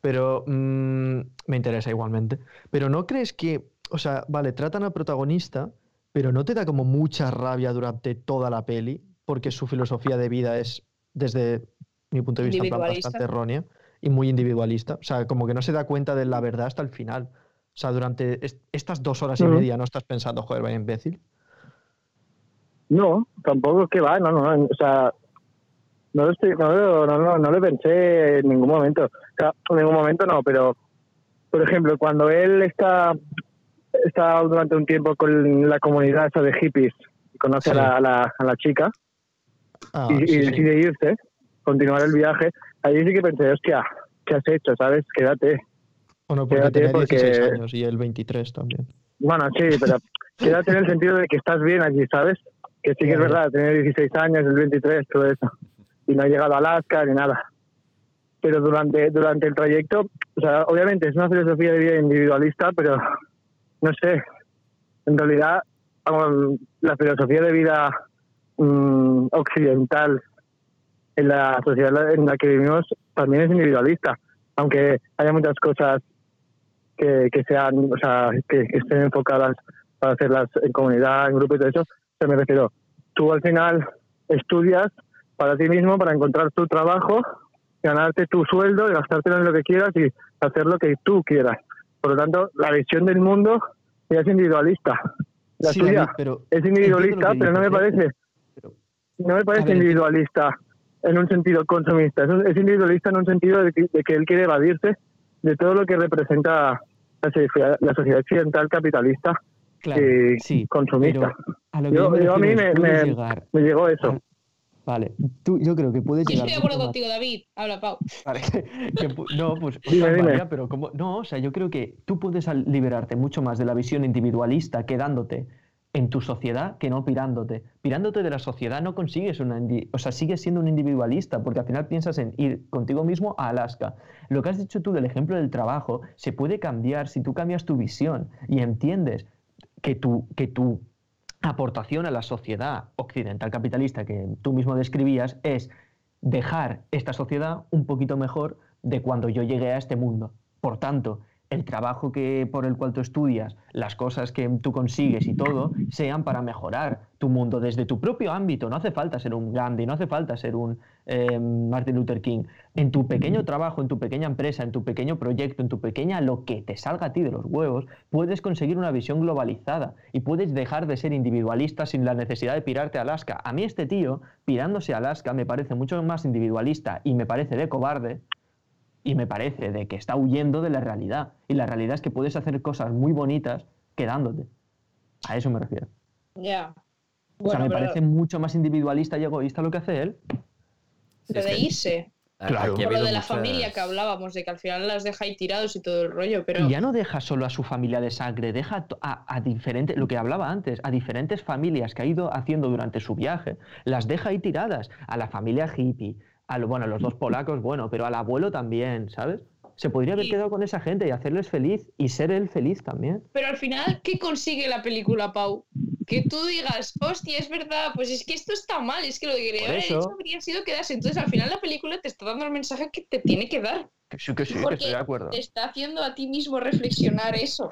B: Pero mm, me interesa igualmente. Pero ¿no crees que, o sea, vale, tratan al protagonista, pero no te da como mucha rabia durante toda la peli? Porque su filosofía de vida es, desde mi punto de vista, bastante errónea y muy individualista. O sea, como que no se da cuenta de la verdad hasta el final. O sea, durante est- estas dos horas y media no estás pensando, joder, vaya imbécil.
H: No, tampoco que va, no, no, no, o sea, no lo, estoy, no, lo- no, no, no lo pensé en ningún momento. O sea, en ningún momento no, pero, por ejemplo, cuando él está, está durante un tiempo con la comunidad esa de hippies y conoce
B: Sí.
H: a, la, a, la, a la chica
B: Ah,
H: y, y
B: sí, sí.
H: decide irse, continuar el viaje, ahí sí que pensé, hostia, ¿qué has hecho? ¿Sabes? Quédate.
B: Bueno, porque
H: quédate
B: tenía
H: porque-
B: 16 años y él 23 también.
H: Bueno, sí, pero quédate en el sentido de que estás bien allí, ¿sabes? Que sí que es verdad, tener 16 años, el 23, todo eso. Y no ha llegado a Alaska ni nada. Pero durante, durante el trayecto, o sea, obviamente es una filosofía de vida individualista, pero no sé, en realidad la filosofía de vida mm, occidental en la sociedad en la que vivimos también es individualista, aunque haya muchas cosas que, que sean, o sea, que, que estén enfocadas para hacerlas en comunidad, en grupo y todo eso, se me refiero, tú al final estudias para ti mismo, para encontrar tu trabajo, ganarte tu sueldo y gastártelo en lo que quieras y hacer lo que tú quieras. Por lo tanto, la visión del mundo ya es individualista. La
B: Sí,
H: tuya
B: David, pero
H: es individualista, pero no me
B: ¿eh?
H: parece, no me parece individualista en un sentido consumista. Es, un- es individualista en un sentido de que, de que él quiere evadirse de todo lo que representa la, sociedad- la sociedad occidental capitalista
E: Claro,
H: y
E: sí.
H: consumista.
E: A lo que
H: Yo-
E: yo, me
H: yo a mí me- llegó eso.
E: Vale, tú, yo creo que puedes
C: Yo
E: llegar.
C: estoy de acuerdo contigo, David. Habla, Pau.
E: Vale, que pu- no, pues
H: Dime,
E: ostras,
H: dime.
E: María, pero como no, o sea, yo creo que tú puedes liberarte mucho más de la visión individualista quedándote en tu sociedad que no pirándote. Pirándote de la sociedad no consigues una, o sea, sigues siendo un individualista porque al final piensas en ir contigo mismo a Alaska. Lo que has dicho tú del ejemplo del trabajo se puede cambiar si tú cambias tu visión y entiendes que tu, que tu aportación a la sociedad occidental capitalista que tú mismo describías es dejar esta sociedad un poquito mejor de cuando yo llegué a este mundo. Por tanto,
B: el trabajo que, por el cual tú estudias, las cosas que tú consigues y todo, sean para mejorar tu mundo desde tu propio ámbito. No hace falta ser un Gandhi, no hace falta ser un eh, Martin Luther King. En tu pequeño trabajo, en tu pequeña empresa, en tu pequeño proyecto, en tu pequeña lo que te salga a ti de los huevos, puedes conseguir una visión globalizada y puedes dejar de ser individualista sin la necesidad de pirarte a Alaska. A mí este tío, pirándose a Alaska, me parece mucho más individualista y me parece de cobarde y me parece de que está huyendo de la realidad. Y la realidad es que puedes hacer cosas muy bonitas quedándote. A eso me refiero.
C: Ya.
B: o sea, me
C: pero
B: parece mucho más individualista y egoísta lo que hace él.
A: Sí,
C: lo
A: es
C: de irse.
B: Claro.
C: Por lo de la
A: muchas-
C: familia que hablábamos, de que al final las deja ahí tirados y todo el rollo, pero...
B: Y ya no deja solo a su familia de sangre, deja a, a diferentes, lo que hablaba antes, a diferentes familias que ha ido haciendo durante su viaje, las deja ahí tiradas, a la familia hippie, a lo, bueno, a los dos polacos, bueno, pero al abuelo también, ¿sabes? Se podría haber
C: Y-
B: quedado con esa gente y hacerles feliz y ser él feliz también.
C: Pero al final, ¿qué consigue la película, Pau? Que tú digas, hostia, es verdad, pues es que esto está mal, es que lo que quería haber
B: eso-
C: hecho habría sido quedarse. Entonces, al final, la película te está dando el mensaje que te tiene que dar.
B: Que sí, que sí, que
C: Porque
B: estoy de acuerdo.
C: Te está haciendo a ti mismo reflexionar eso.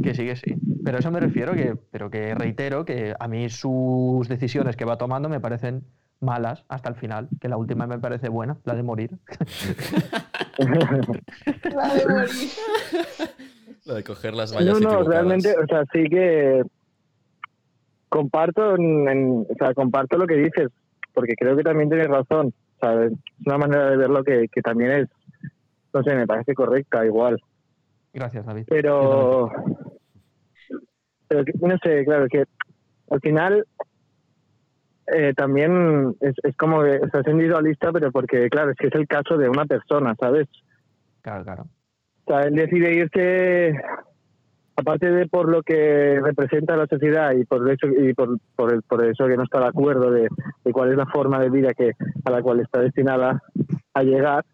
B: Que sí, que sí. Pero a eso me refiero, que, pero que reitero que a mí sus decisiones que va tomando me parecen malas hasta el final, que la última me parece buena, la de morir.
C: La de morir.
A: Lo de coger las vallas
H: No, no, realmente, o sea, sí que comparto, en- en- o sea, comparto lo que dices, porque creo que también tienes razón. O sea, es una manera de verlo que, que también es, no sé, me parece correcta igual.
B: Gracias, David.
H: Pero, pero que- no sé, claro, que al final eh, también es, es como que, o sea, es individualista, pero porque, claro, es que es el caso de una persona, ¿sabes?
B: Claro, claro.
H: O sea, él decide irse, aparte de por lo que representa la sociedad y por eso y por, por, el- por eso que no está de acuerdo de, de cuál es la forma de vida que a la cual está destinada a llegar,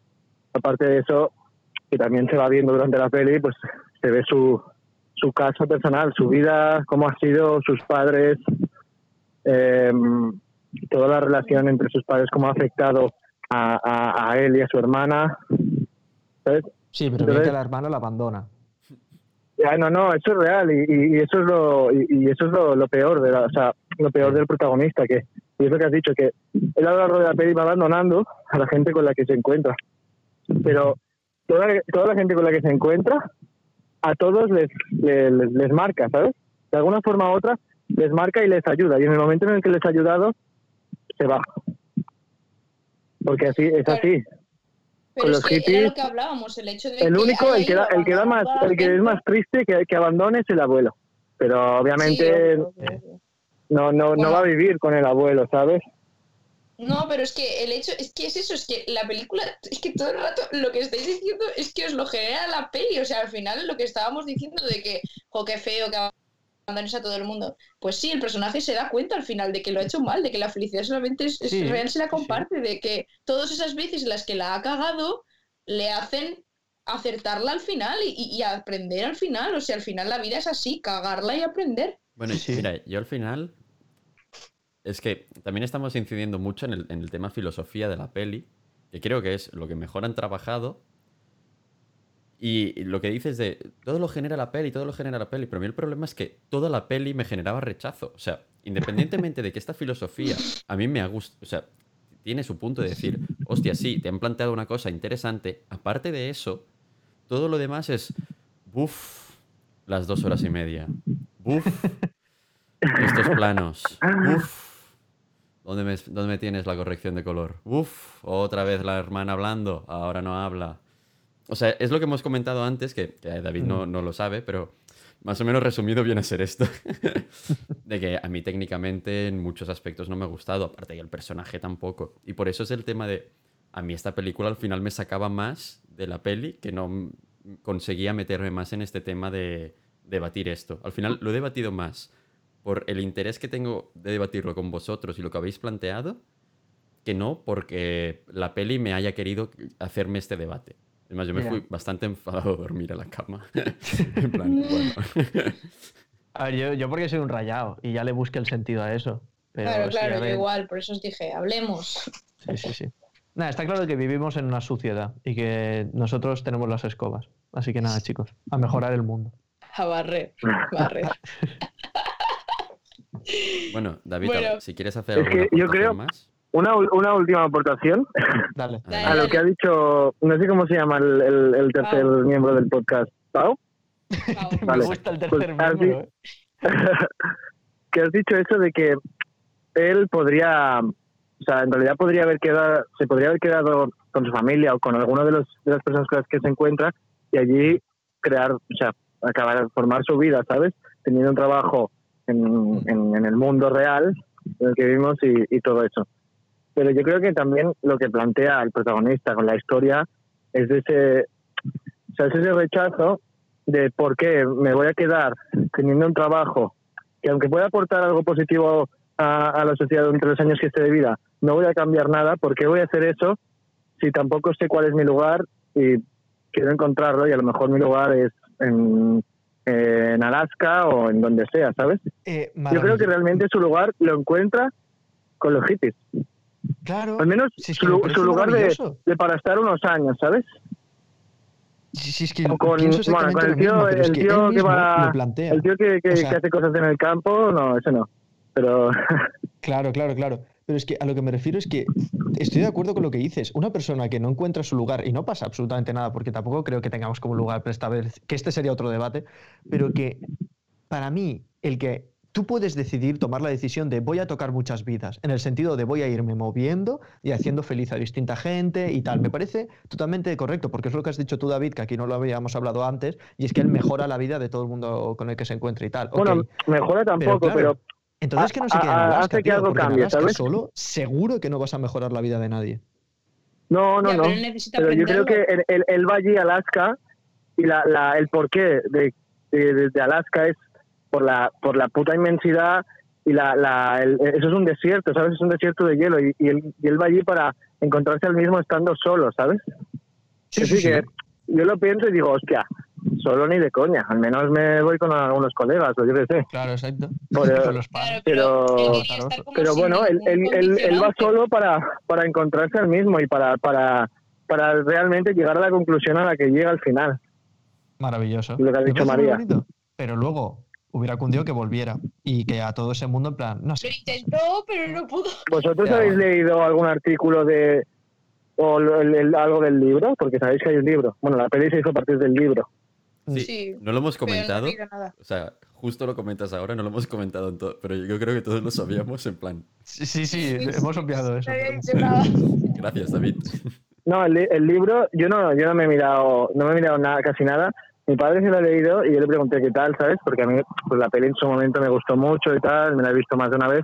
H: aparte de eso, que también se va viendo durante la peli, pues se ve su, su caso personal, su vida, cómo ha sido, sus padres, eh, toda la relación entre sus padres, cómo ha afectado a, a, a él y a su hermana. ¿sabes?
B: Sí, pero
H: Entonces-
B: que la hermana la abandona.
H: Ya, no, no, eso es real y, y- y eso es lo y, y eso es lo, lo peor de la, o sea, lo peor del protagonista que y es lo que has dicho que él a lo largo de la peli va abandonando a la gente con la que se encuentra, pero toda, toda la gente con la que se encuentra a todos les, les, les marca, ¿sabes? De alguna forma u otra les marca y les ayuda y en el momento en el que les ha ayudado se va, porque así es
C: Claro.
H: así.
C: Pero
H: Con
C: es
H: los
C: que era
H: hippies,
C: lo que hablábamos, el hecho de
H: El
C: que
H: único, el que da, el que da más, el que es más triste que, que abandone es el abuelo. Pero obviamente
C: Sí,
H: no, no,
C: Bueno.
H: no va a vivir con el abuelo, ¿sabes?
C: No, pero es que el hecho, es que es eso, es que la película, es que todo el rato lo que estáis diciendo es que os lo genera la peli, o sea, al final lo que estábamos diciendo de que, jo, qué feo que abandones a todo el mundo. Pues sí, el personaje se da cuenta al final de que lo ha hecho mal, de que la felicidad solamente es, es
B: Sí,
C: real si la
B: sí.
C: comparte, de que todas esas veces en las que la ha cagado le hacen acertarla al final y, y- aprender al final, o sea, al final la vida es así, cagarla y aprender.
A: Bueno, y
B: Sí.
A: mira, yo al final. Es que también estamos incidiendo mucho en el, en el tema filosofía de la peli, que creo que es lo que mejor han trabajado. Y lo que dices de todo lo genera la peli, todo lo genera la peli, pero a mí el problema es que toda la peli me generaba rechazo. O sea, independientemente de que esta filosofía a mí me ha gustado, o sea, tiene su punto de decir, hostia, sí, te han planteado una cosa interesante, aparte de eso, todo lo demás es, buf, las dos horas y media, buf, estos planos, buf, ¿dónde me, dónde me tienes la corrección de color? Uf, otra vez la hermana hablando, ahora no habla. O sea, es lo que hemos comentado antes, que, que David no, no lo sabe, pero más o menos resumido viene a ser esto. de que a mí técnicamente en muchos aspectos no me ha gustado, aparte que el personaje tampoco. Y por eso es el tema de, a mí esta película al final me sacaba más de la peli, que no conseguía meterme más en este tema de debatir esto. Al final lo he debatido más por el interés que tengo de debatirlo con vosotros y lo que habéis planteado, que no porque la peli me haya querido hacerme este debate. Además, yo me
B: Mira.
A: fui bastante enfadado a dormir a la cama. en plan, bueno.
B: A ver, yo, yo porque soy un rayado y ya le busqué el sentido a eso. Pero
C: claro,
B: sí,
C: claro, yo
B: ver,
C: igual, por eso os dije, hablemos.
B: Sí, sí, sí. Nada, está claro que vivimos en una sociedad y que nosotros tenemos las escobas. Así que nada, chicos, a mejorar el mundo.
C: A barrer. Barrer.
A: Bueno, David,
C: Bueno.
A: si quieres hacer alguna
H: yo creo-
A: más.
H: Una, una última aportación
B: Dale.
A: Dale.
H: a lo que ha dicho, no sé cómo se llama el, el- el tercer
C: Pau.
H: miembro del podcast, Pau.
C: Pau.
H: Vale.
B: Me gusta el tercer
H: Pues, así-
B: miembro, ¿eh?
H: que has dicho eso de que él podría, o sea, en realidad podría haber quedado, se podría haber quedado con su familia o con alguno de, los, de las personas con las que se encuentra y allí crear, o sea, acabar, formar su vida, ¿sabes? Teniendo un trabajo en, en- en el mundo real en el que vivimos y, y todo eso. Pero yo creo que también lo que plantea el protagonista con la historia es de ese, o sea, es ese rechazo de por qué me voy a quedar teniendo un trabajo que aunque pueda aportar algo positivo a, a la sociedad durante los años que esté de vida, no voy a cambiar nada, ¿por qué voy a hacer eso si tampoco sé cuál es mi lugar y quiero encontrarlo y a lo mejor mi lugar es en, en Alaska o en donde sea, ¿sabes?
B: Eh,
H: Yo creo que realmente su lugar lo encuentra con los hippies,
B: Claro.
H: al menos
B: Si es que
H: su,
B: me
H: lugar de, para estar unos años, ¿sabes?
B: Si, si es que
H: O con, bueno, con el
B: mismo,
H: tío,
B: pero
H: el tío que va, el tío que, que-
B: O sea-
H: que hace cosas en el campo, no, ese no. Pero
B: Claro, claro, claro. Pero es que a lo que me refiero es que estoy de acuerdo con lo que dices. Una persona que no encuentra su lugar y no pasa absolutamente nada, porque tampoco creo que tengamos como lugar para esta vez, que este sería otro debate, pero que para mí el que tú puedes decidir tomar la decisión de voy a tocar muchas vidas, en el sentido de voy a irme moviendo y haciendo feliz a distinta gente y tal, me parece totalmente correcto, porque es lo que has dicho tú, David, que aquí no lo habíamos hablado antes, y es que él mejora la vida de todo el mundo con el que se encuentra y tal.
H: bueno,
B: Ok,
H: mejora tampoco,
B: claro,
H: pero
B: entonces que no se quede en Alaska,
H: hace que
B: tío,
H: algo
B: en
H: cambie, ¿sabes?
B: solo seguro que no vas a mejorar la vida de nadie.
H: no, no,
C: Ya,
H: no.
C: pero
H: Pero yo creo que él, él- él va allí a Alaska y la, la, el porqué de, de- de Alaska es por la, por la puta inmensidad y la, la, el- eso es un desierto, ¿sabes? Es un desierto de hielo y, y, él, y él va allí para encontrarse al mismo estando solo, ¿sabes? Así que yo lo pienso y digo, hostia, solo ni de coña, al menos me voy con algunos colegas o yo qué sé.
B: Claro, exacto. Los
C: Claro,
B: padres.
H: pero- Pero
C: sin
H: bueno, él, él, él, él va solo para, para encontrarse al mismo y para, para, para realmente llegar a la conclusión a la que llega al final.
B: Maravilloso.
H: Lo que ha dicho María.
B: bonito. Pero luego hubiera cundido que volviera y que a todo ese mundo, en plan, no
C: Lo
B: sé.
C: intentó, pero no pudo.
H: ¿Vosotros
B: Ya,
H: habéis
B: bueno.
H: leído algún artículo de o lo- el- el- algo del libro? Porque sabéis que hay un libro. Bueno, la peli se hizo a partir del libro.
A: Sí,
C: Sí,
A: no lo hemos
C: pero no he
A: comentado.
C: nada.
A: O sea, justo lo comentas ahora, no lo hemos comentado en todo. Pero yo creo que todos lo sabíamos en plan.
B: Sí, sí, sí,
C: Sí,
B: hemos
C: sí.
B: obviado eso.
A: Gracias, David.
H: No, el, el libro, yo no, yo no me he mirado, no me he mirado nada, casi nada. Mi padre se lo ha leído y yo le pregunté qué tal, ¿sabes? Porque a mí pues, la peli en su momento me gustó mucho y tal, me la he visto más de una vez.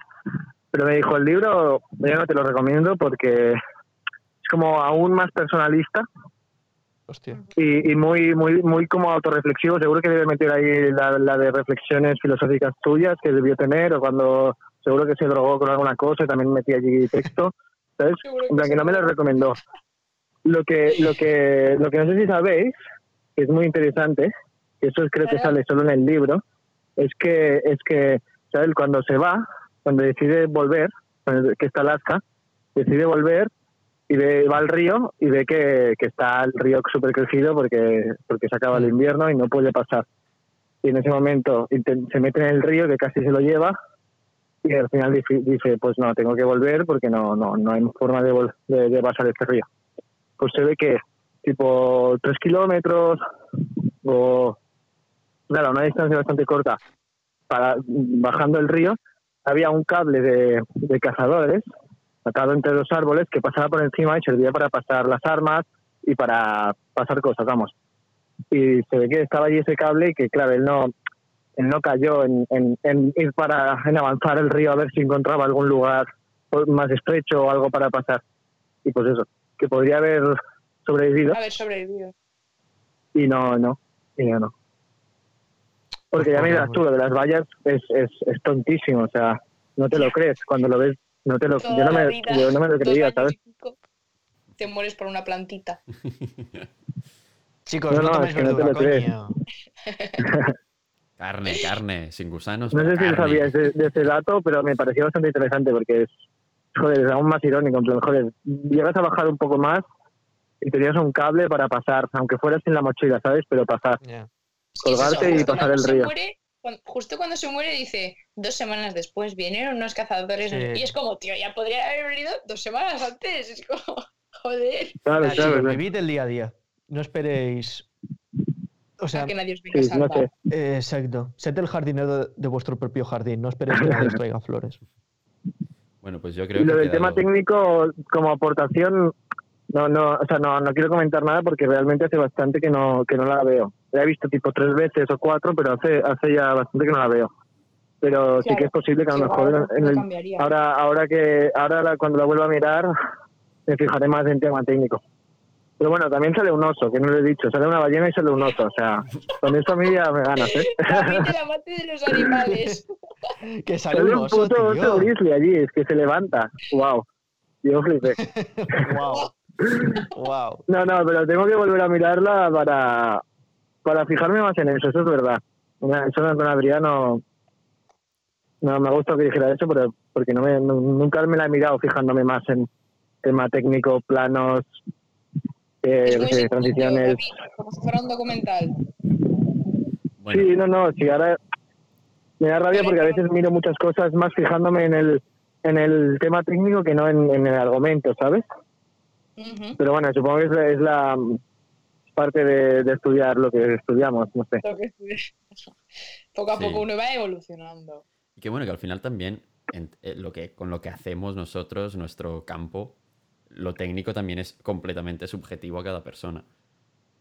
H: Pero me dijo, el libro yo no te lo recomiendo porque es como aún más personalista
B: Hostia.
H: y, y muy muy muy como autorreflexivo. Seguro que debe meter ahí la, la de reflexiones filosóficas tuyas que debió tener o cuando seguro que se drogó con alguna cosa y también metía allí texto. ¿Sabes? En plan, que no me lo recomendó. Lo que, lo que, lo que no sé si sabéis, que es muy interesante, que eso creo que sale solo en el libro, es que, es que, ¿sabes? Cuando se va, cuando decide volver, que está Alaska, decide volver y ve, va al río y ve que, que está el río súper crecido porque, porque se acaba el invierno y no puede pasar. Y en ese momento se mete en el río que casi se lo lleva y al final dice, pues no, tengo que volver porque no, no, no hay forma de, de, de pasar este río. Pues se ve que tipo tres kilómetros o nada, una distancia bastante corta para bajando el río había un cable de, de cazadores atado entre los árboles que pasaba por encima y servía para pasar las armas y para pasar cosas, vamos. Y se ve que estaba allí ese cable y que claro, él no, él no cayó en, en- en ir para en avanzar el río a ver si encontraba algún lugar más estrecho o algo para pasar. Y pues eso, que podría haber sobrevivido
C: Haber sobrevivido.
H: y no, no, y no, no. Porque ya miras tú, lo de las vallas es, es, es tontísimo, o sea, no te lo crees, cuando lo ves, no te lo,
C: Toda
H: yo no me,
C: vida,
H: yo no me lo creía, ¿sabes?
C: Te mueres por una plantita.
B: Chicos,
H: No,
B: no,
H: no,
B: toméis
H: es que no te lo crees.
A: Carne, carne, sin gusanos.
H: No sé si
A: carne.
H: sabías de, de ese dato, pero me pareció bastante interesante porque es, joder, es aún más irónico, en plan, joder, llegas a bajar un poco más y tenías un cable para pasar, aunque fuera sin la mochila, ¿sabes? Pero pasar. Colgarte y pasar
C: cuando
H: el río.
C: muere- justo cuando se muere dice, dos semanas después vinieron unos cazadores
B: Sí.
C: y es como, tío, ya podría haber venido dos semanas antes. Es como, joder,
H: Claro, claro,
B: vivid el día a día. No esperéis. O sea,
C: a que nadie os venga a
H: Sí, no
C: salvar.
H: sé.
B: eh, exacto. Sed el jardinero de, de vuestro propio jardín. No esperéis que nadie os traiga flores.
A: Bueno, pues yo creo
H: Y lo
A: que
H: del tema técnico, como aportación, no, no, o sea, no, no quiero comentar nada porque realmente hace bastante que no, que no la veo. La he visto tipo tres veces o cuatro, pero hace, hace ya bastante que no la veo. Pero sí
C: Claro,
H: que es posible que a lo mejor en
C: lo
H: el- ahora, ahora que, ahora la- cuando la vuelva a mirar, me fijaré más en tema técnico. Pero bueno, también sale un oso, que no lo he dicho, sale una ballena y sale un oso, o sea, con eso a mí ya me ganas, ¿eh?
C: David, el amante de los animales.
B: Que sale
H: Sale
B: un
H: un
B: oso,
H: puto oso grizzly allí, es que se levanta, wow. Yo flipé.
B: Wow. Wow.
H: No, no, pero tengo que volver a mirarla para, para fijarme más en eso, eso es verdad. Una- Eso con Adrián no, no me gusta que dijera eso, pero porque no me, nu- nunca me la he mirado fijándome más en tema técnico, planos, eh, yo transiciones.
C: Como si fuera un documental.
A: Bueno,
H: Sí, no, no, sí, ahora me da rabia porque a veces miro muchas cosas más fijándome en el, en el tema técnico que no en, en el argumento, ¿sabes? Pero bueno, supongo que es la, es la parte de, de estudiar lo que estudiamos, no sé.
C: Lo que- Poco a
A: Sí.
C: poco uno va evolucionando.
A: y que bueno, que al final también en- eh, lo que, con lo que hacemos nosotros, nuestro campo, lo técnico también es completamente subjetivo a cada persona.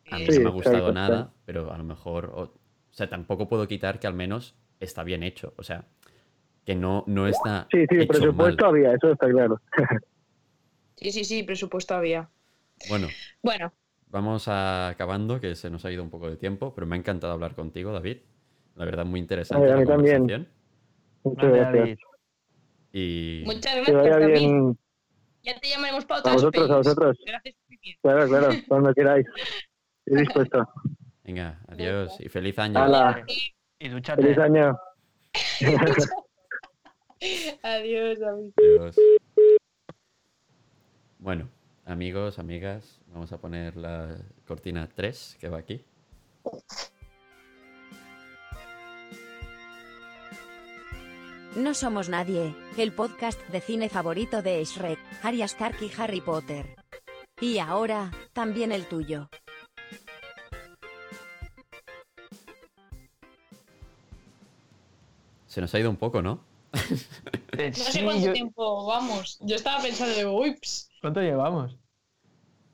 A: A mí
C: Sí,
A: no me ha gustado
H: exacto,
A: nada,
H: claro.
A: pero a lo mejor, o, o sea, tampoco puedo quitar que al menos está bien hecho. O sea, que no, no está
H: Sí, sí,
A: hecho
H: presupuesto
A: mal.
H: había, eso está claro.
C: Sí, sí, sí, presupuesto había.
A: Bueno,
C: Bueno,
A: vamos a- acabando, que se nos ha ido un poco de tiempo, pero me ha encantado hablar contigo, David. La verdad, muy interesante
H: Ay, a
A: la
H: mí también.
A: conversación.
H: Muchas
B: Vale,
H: gracias.
B: David.
A: Y
C: muchas
H: Que
C: gracias,
H: vaya
C: David.
H: bien
C: Ya te llamaremos para
H: a
C: otras
H: vosotros, a vosotros.
C: Gracias.
H: Claro, claro, cuando queráis. Estoy dispuesto.
A: venga, adiós y feliz año.
H: Hala,
B: Y duchate.
H: feliz año.
C: Adiós, David.
A: Adiós. Bueno, amigos, amigas, vamos a poner la cortina 3 que va aquí.
D: No somos nadie, el podcast de cine favorito de Shrek, Arya Stark y Harry Potter. Y ahora, también el tuyo.
A: Se nos ha ido un poco, ¿no?
B: Eh,
C: No sé cuánto
B: yo-
C: tiempo vamos. Yo estaba pensando, digo, uy, ps,
B: ¿Cuánto llevamos?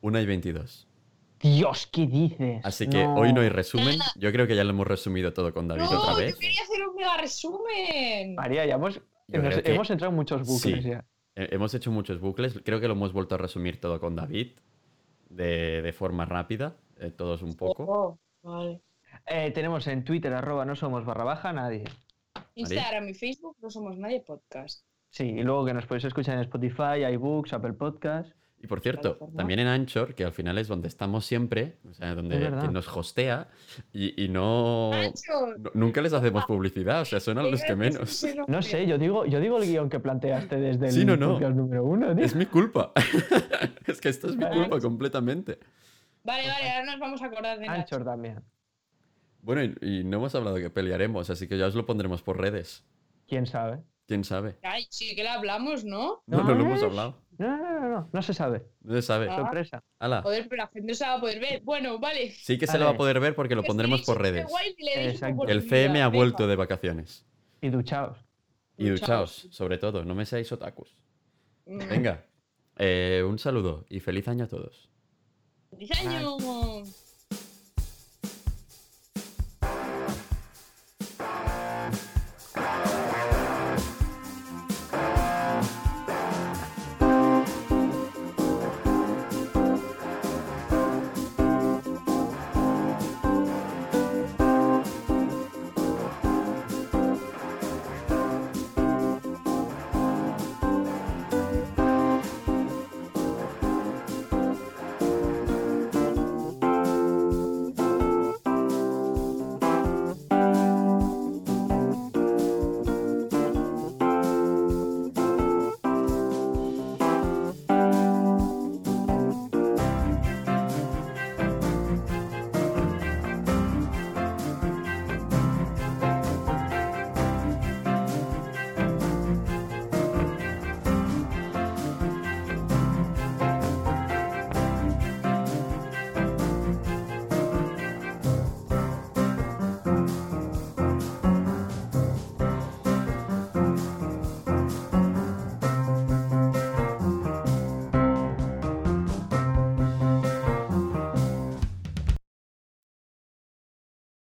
A: 1 y 22.
B: Dios, ¿qué dices?
A: Así que hoy no hay resumen. Yo creo que ya lo hemos resumido todo con David
C: no,
A: otra
C: yo
A: vez.
C: quería hacer un mega resumen.
B: María, ya hemos,
A: Yo
B: nos-
A: creo que-
B: hemos entrado en muchos bucles
A: Sí.
B: ya.
A: Eh, Hemos hecho muchos bucles. Creo que lo hemos vuelto a resumir todo con David. De, de forma rápida. eh, todos un poco.
C: Oh, vale.
B: Eh, tenemos en Twitter, arroba no somos barra baja, nadie.
C: Instagram y Facebook no somos nadie podcast.
B: Sí, y luego que nos podéis escuchar en Spotify, iBooks, Apple Podcast.
A: Y por cierto, también en Anchor, que al final es donde estamos siempre, o sea, donde que nos hostea, y, y no, no- Nunca les hacemos publicidad, o sea, son a los que menos.
B: No sé, yo digo, yo digo el guion que planteaste desde el
A: Sí, no, no.
B: podcast número uno, tío.
A: Es mi culpa. es que esto es mi
B: Vale.
A: culpa completamente.
C: Vale, vale, ahora nos vamos a acordar de.
B: Anchor también.
A: Bueno, y, y no hemos hablado de que pelearemos, así que ya os lo pondremos por redes.
B: ¿Quién sabe?
A: ¿Quién sabe?
C: Ay, sí que le hablamos, ¿no?
A: No, no lo hemos hablado.
B: No, no, no, no, no se sabe.
A: No se sabe.
C: Ah.
B: Sorpresa.
A: Hala.
C: Joder, pero la gente no se va a poder ver. Bueno, vale.
A: Sí que se lo va a poder ver porque lo
C: Que
A: pondremos por redes. El CM ha vuelto de vacaciones.
B: Y duchaos.
A: Y
C: Duchaos.
A: duchaos, sobre todo, no me seáis otakus.
C: Mm.
A: Venga, eh, un saludo y feliz año a todos.
C: ¡Feliz año!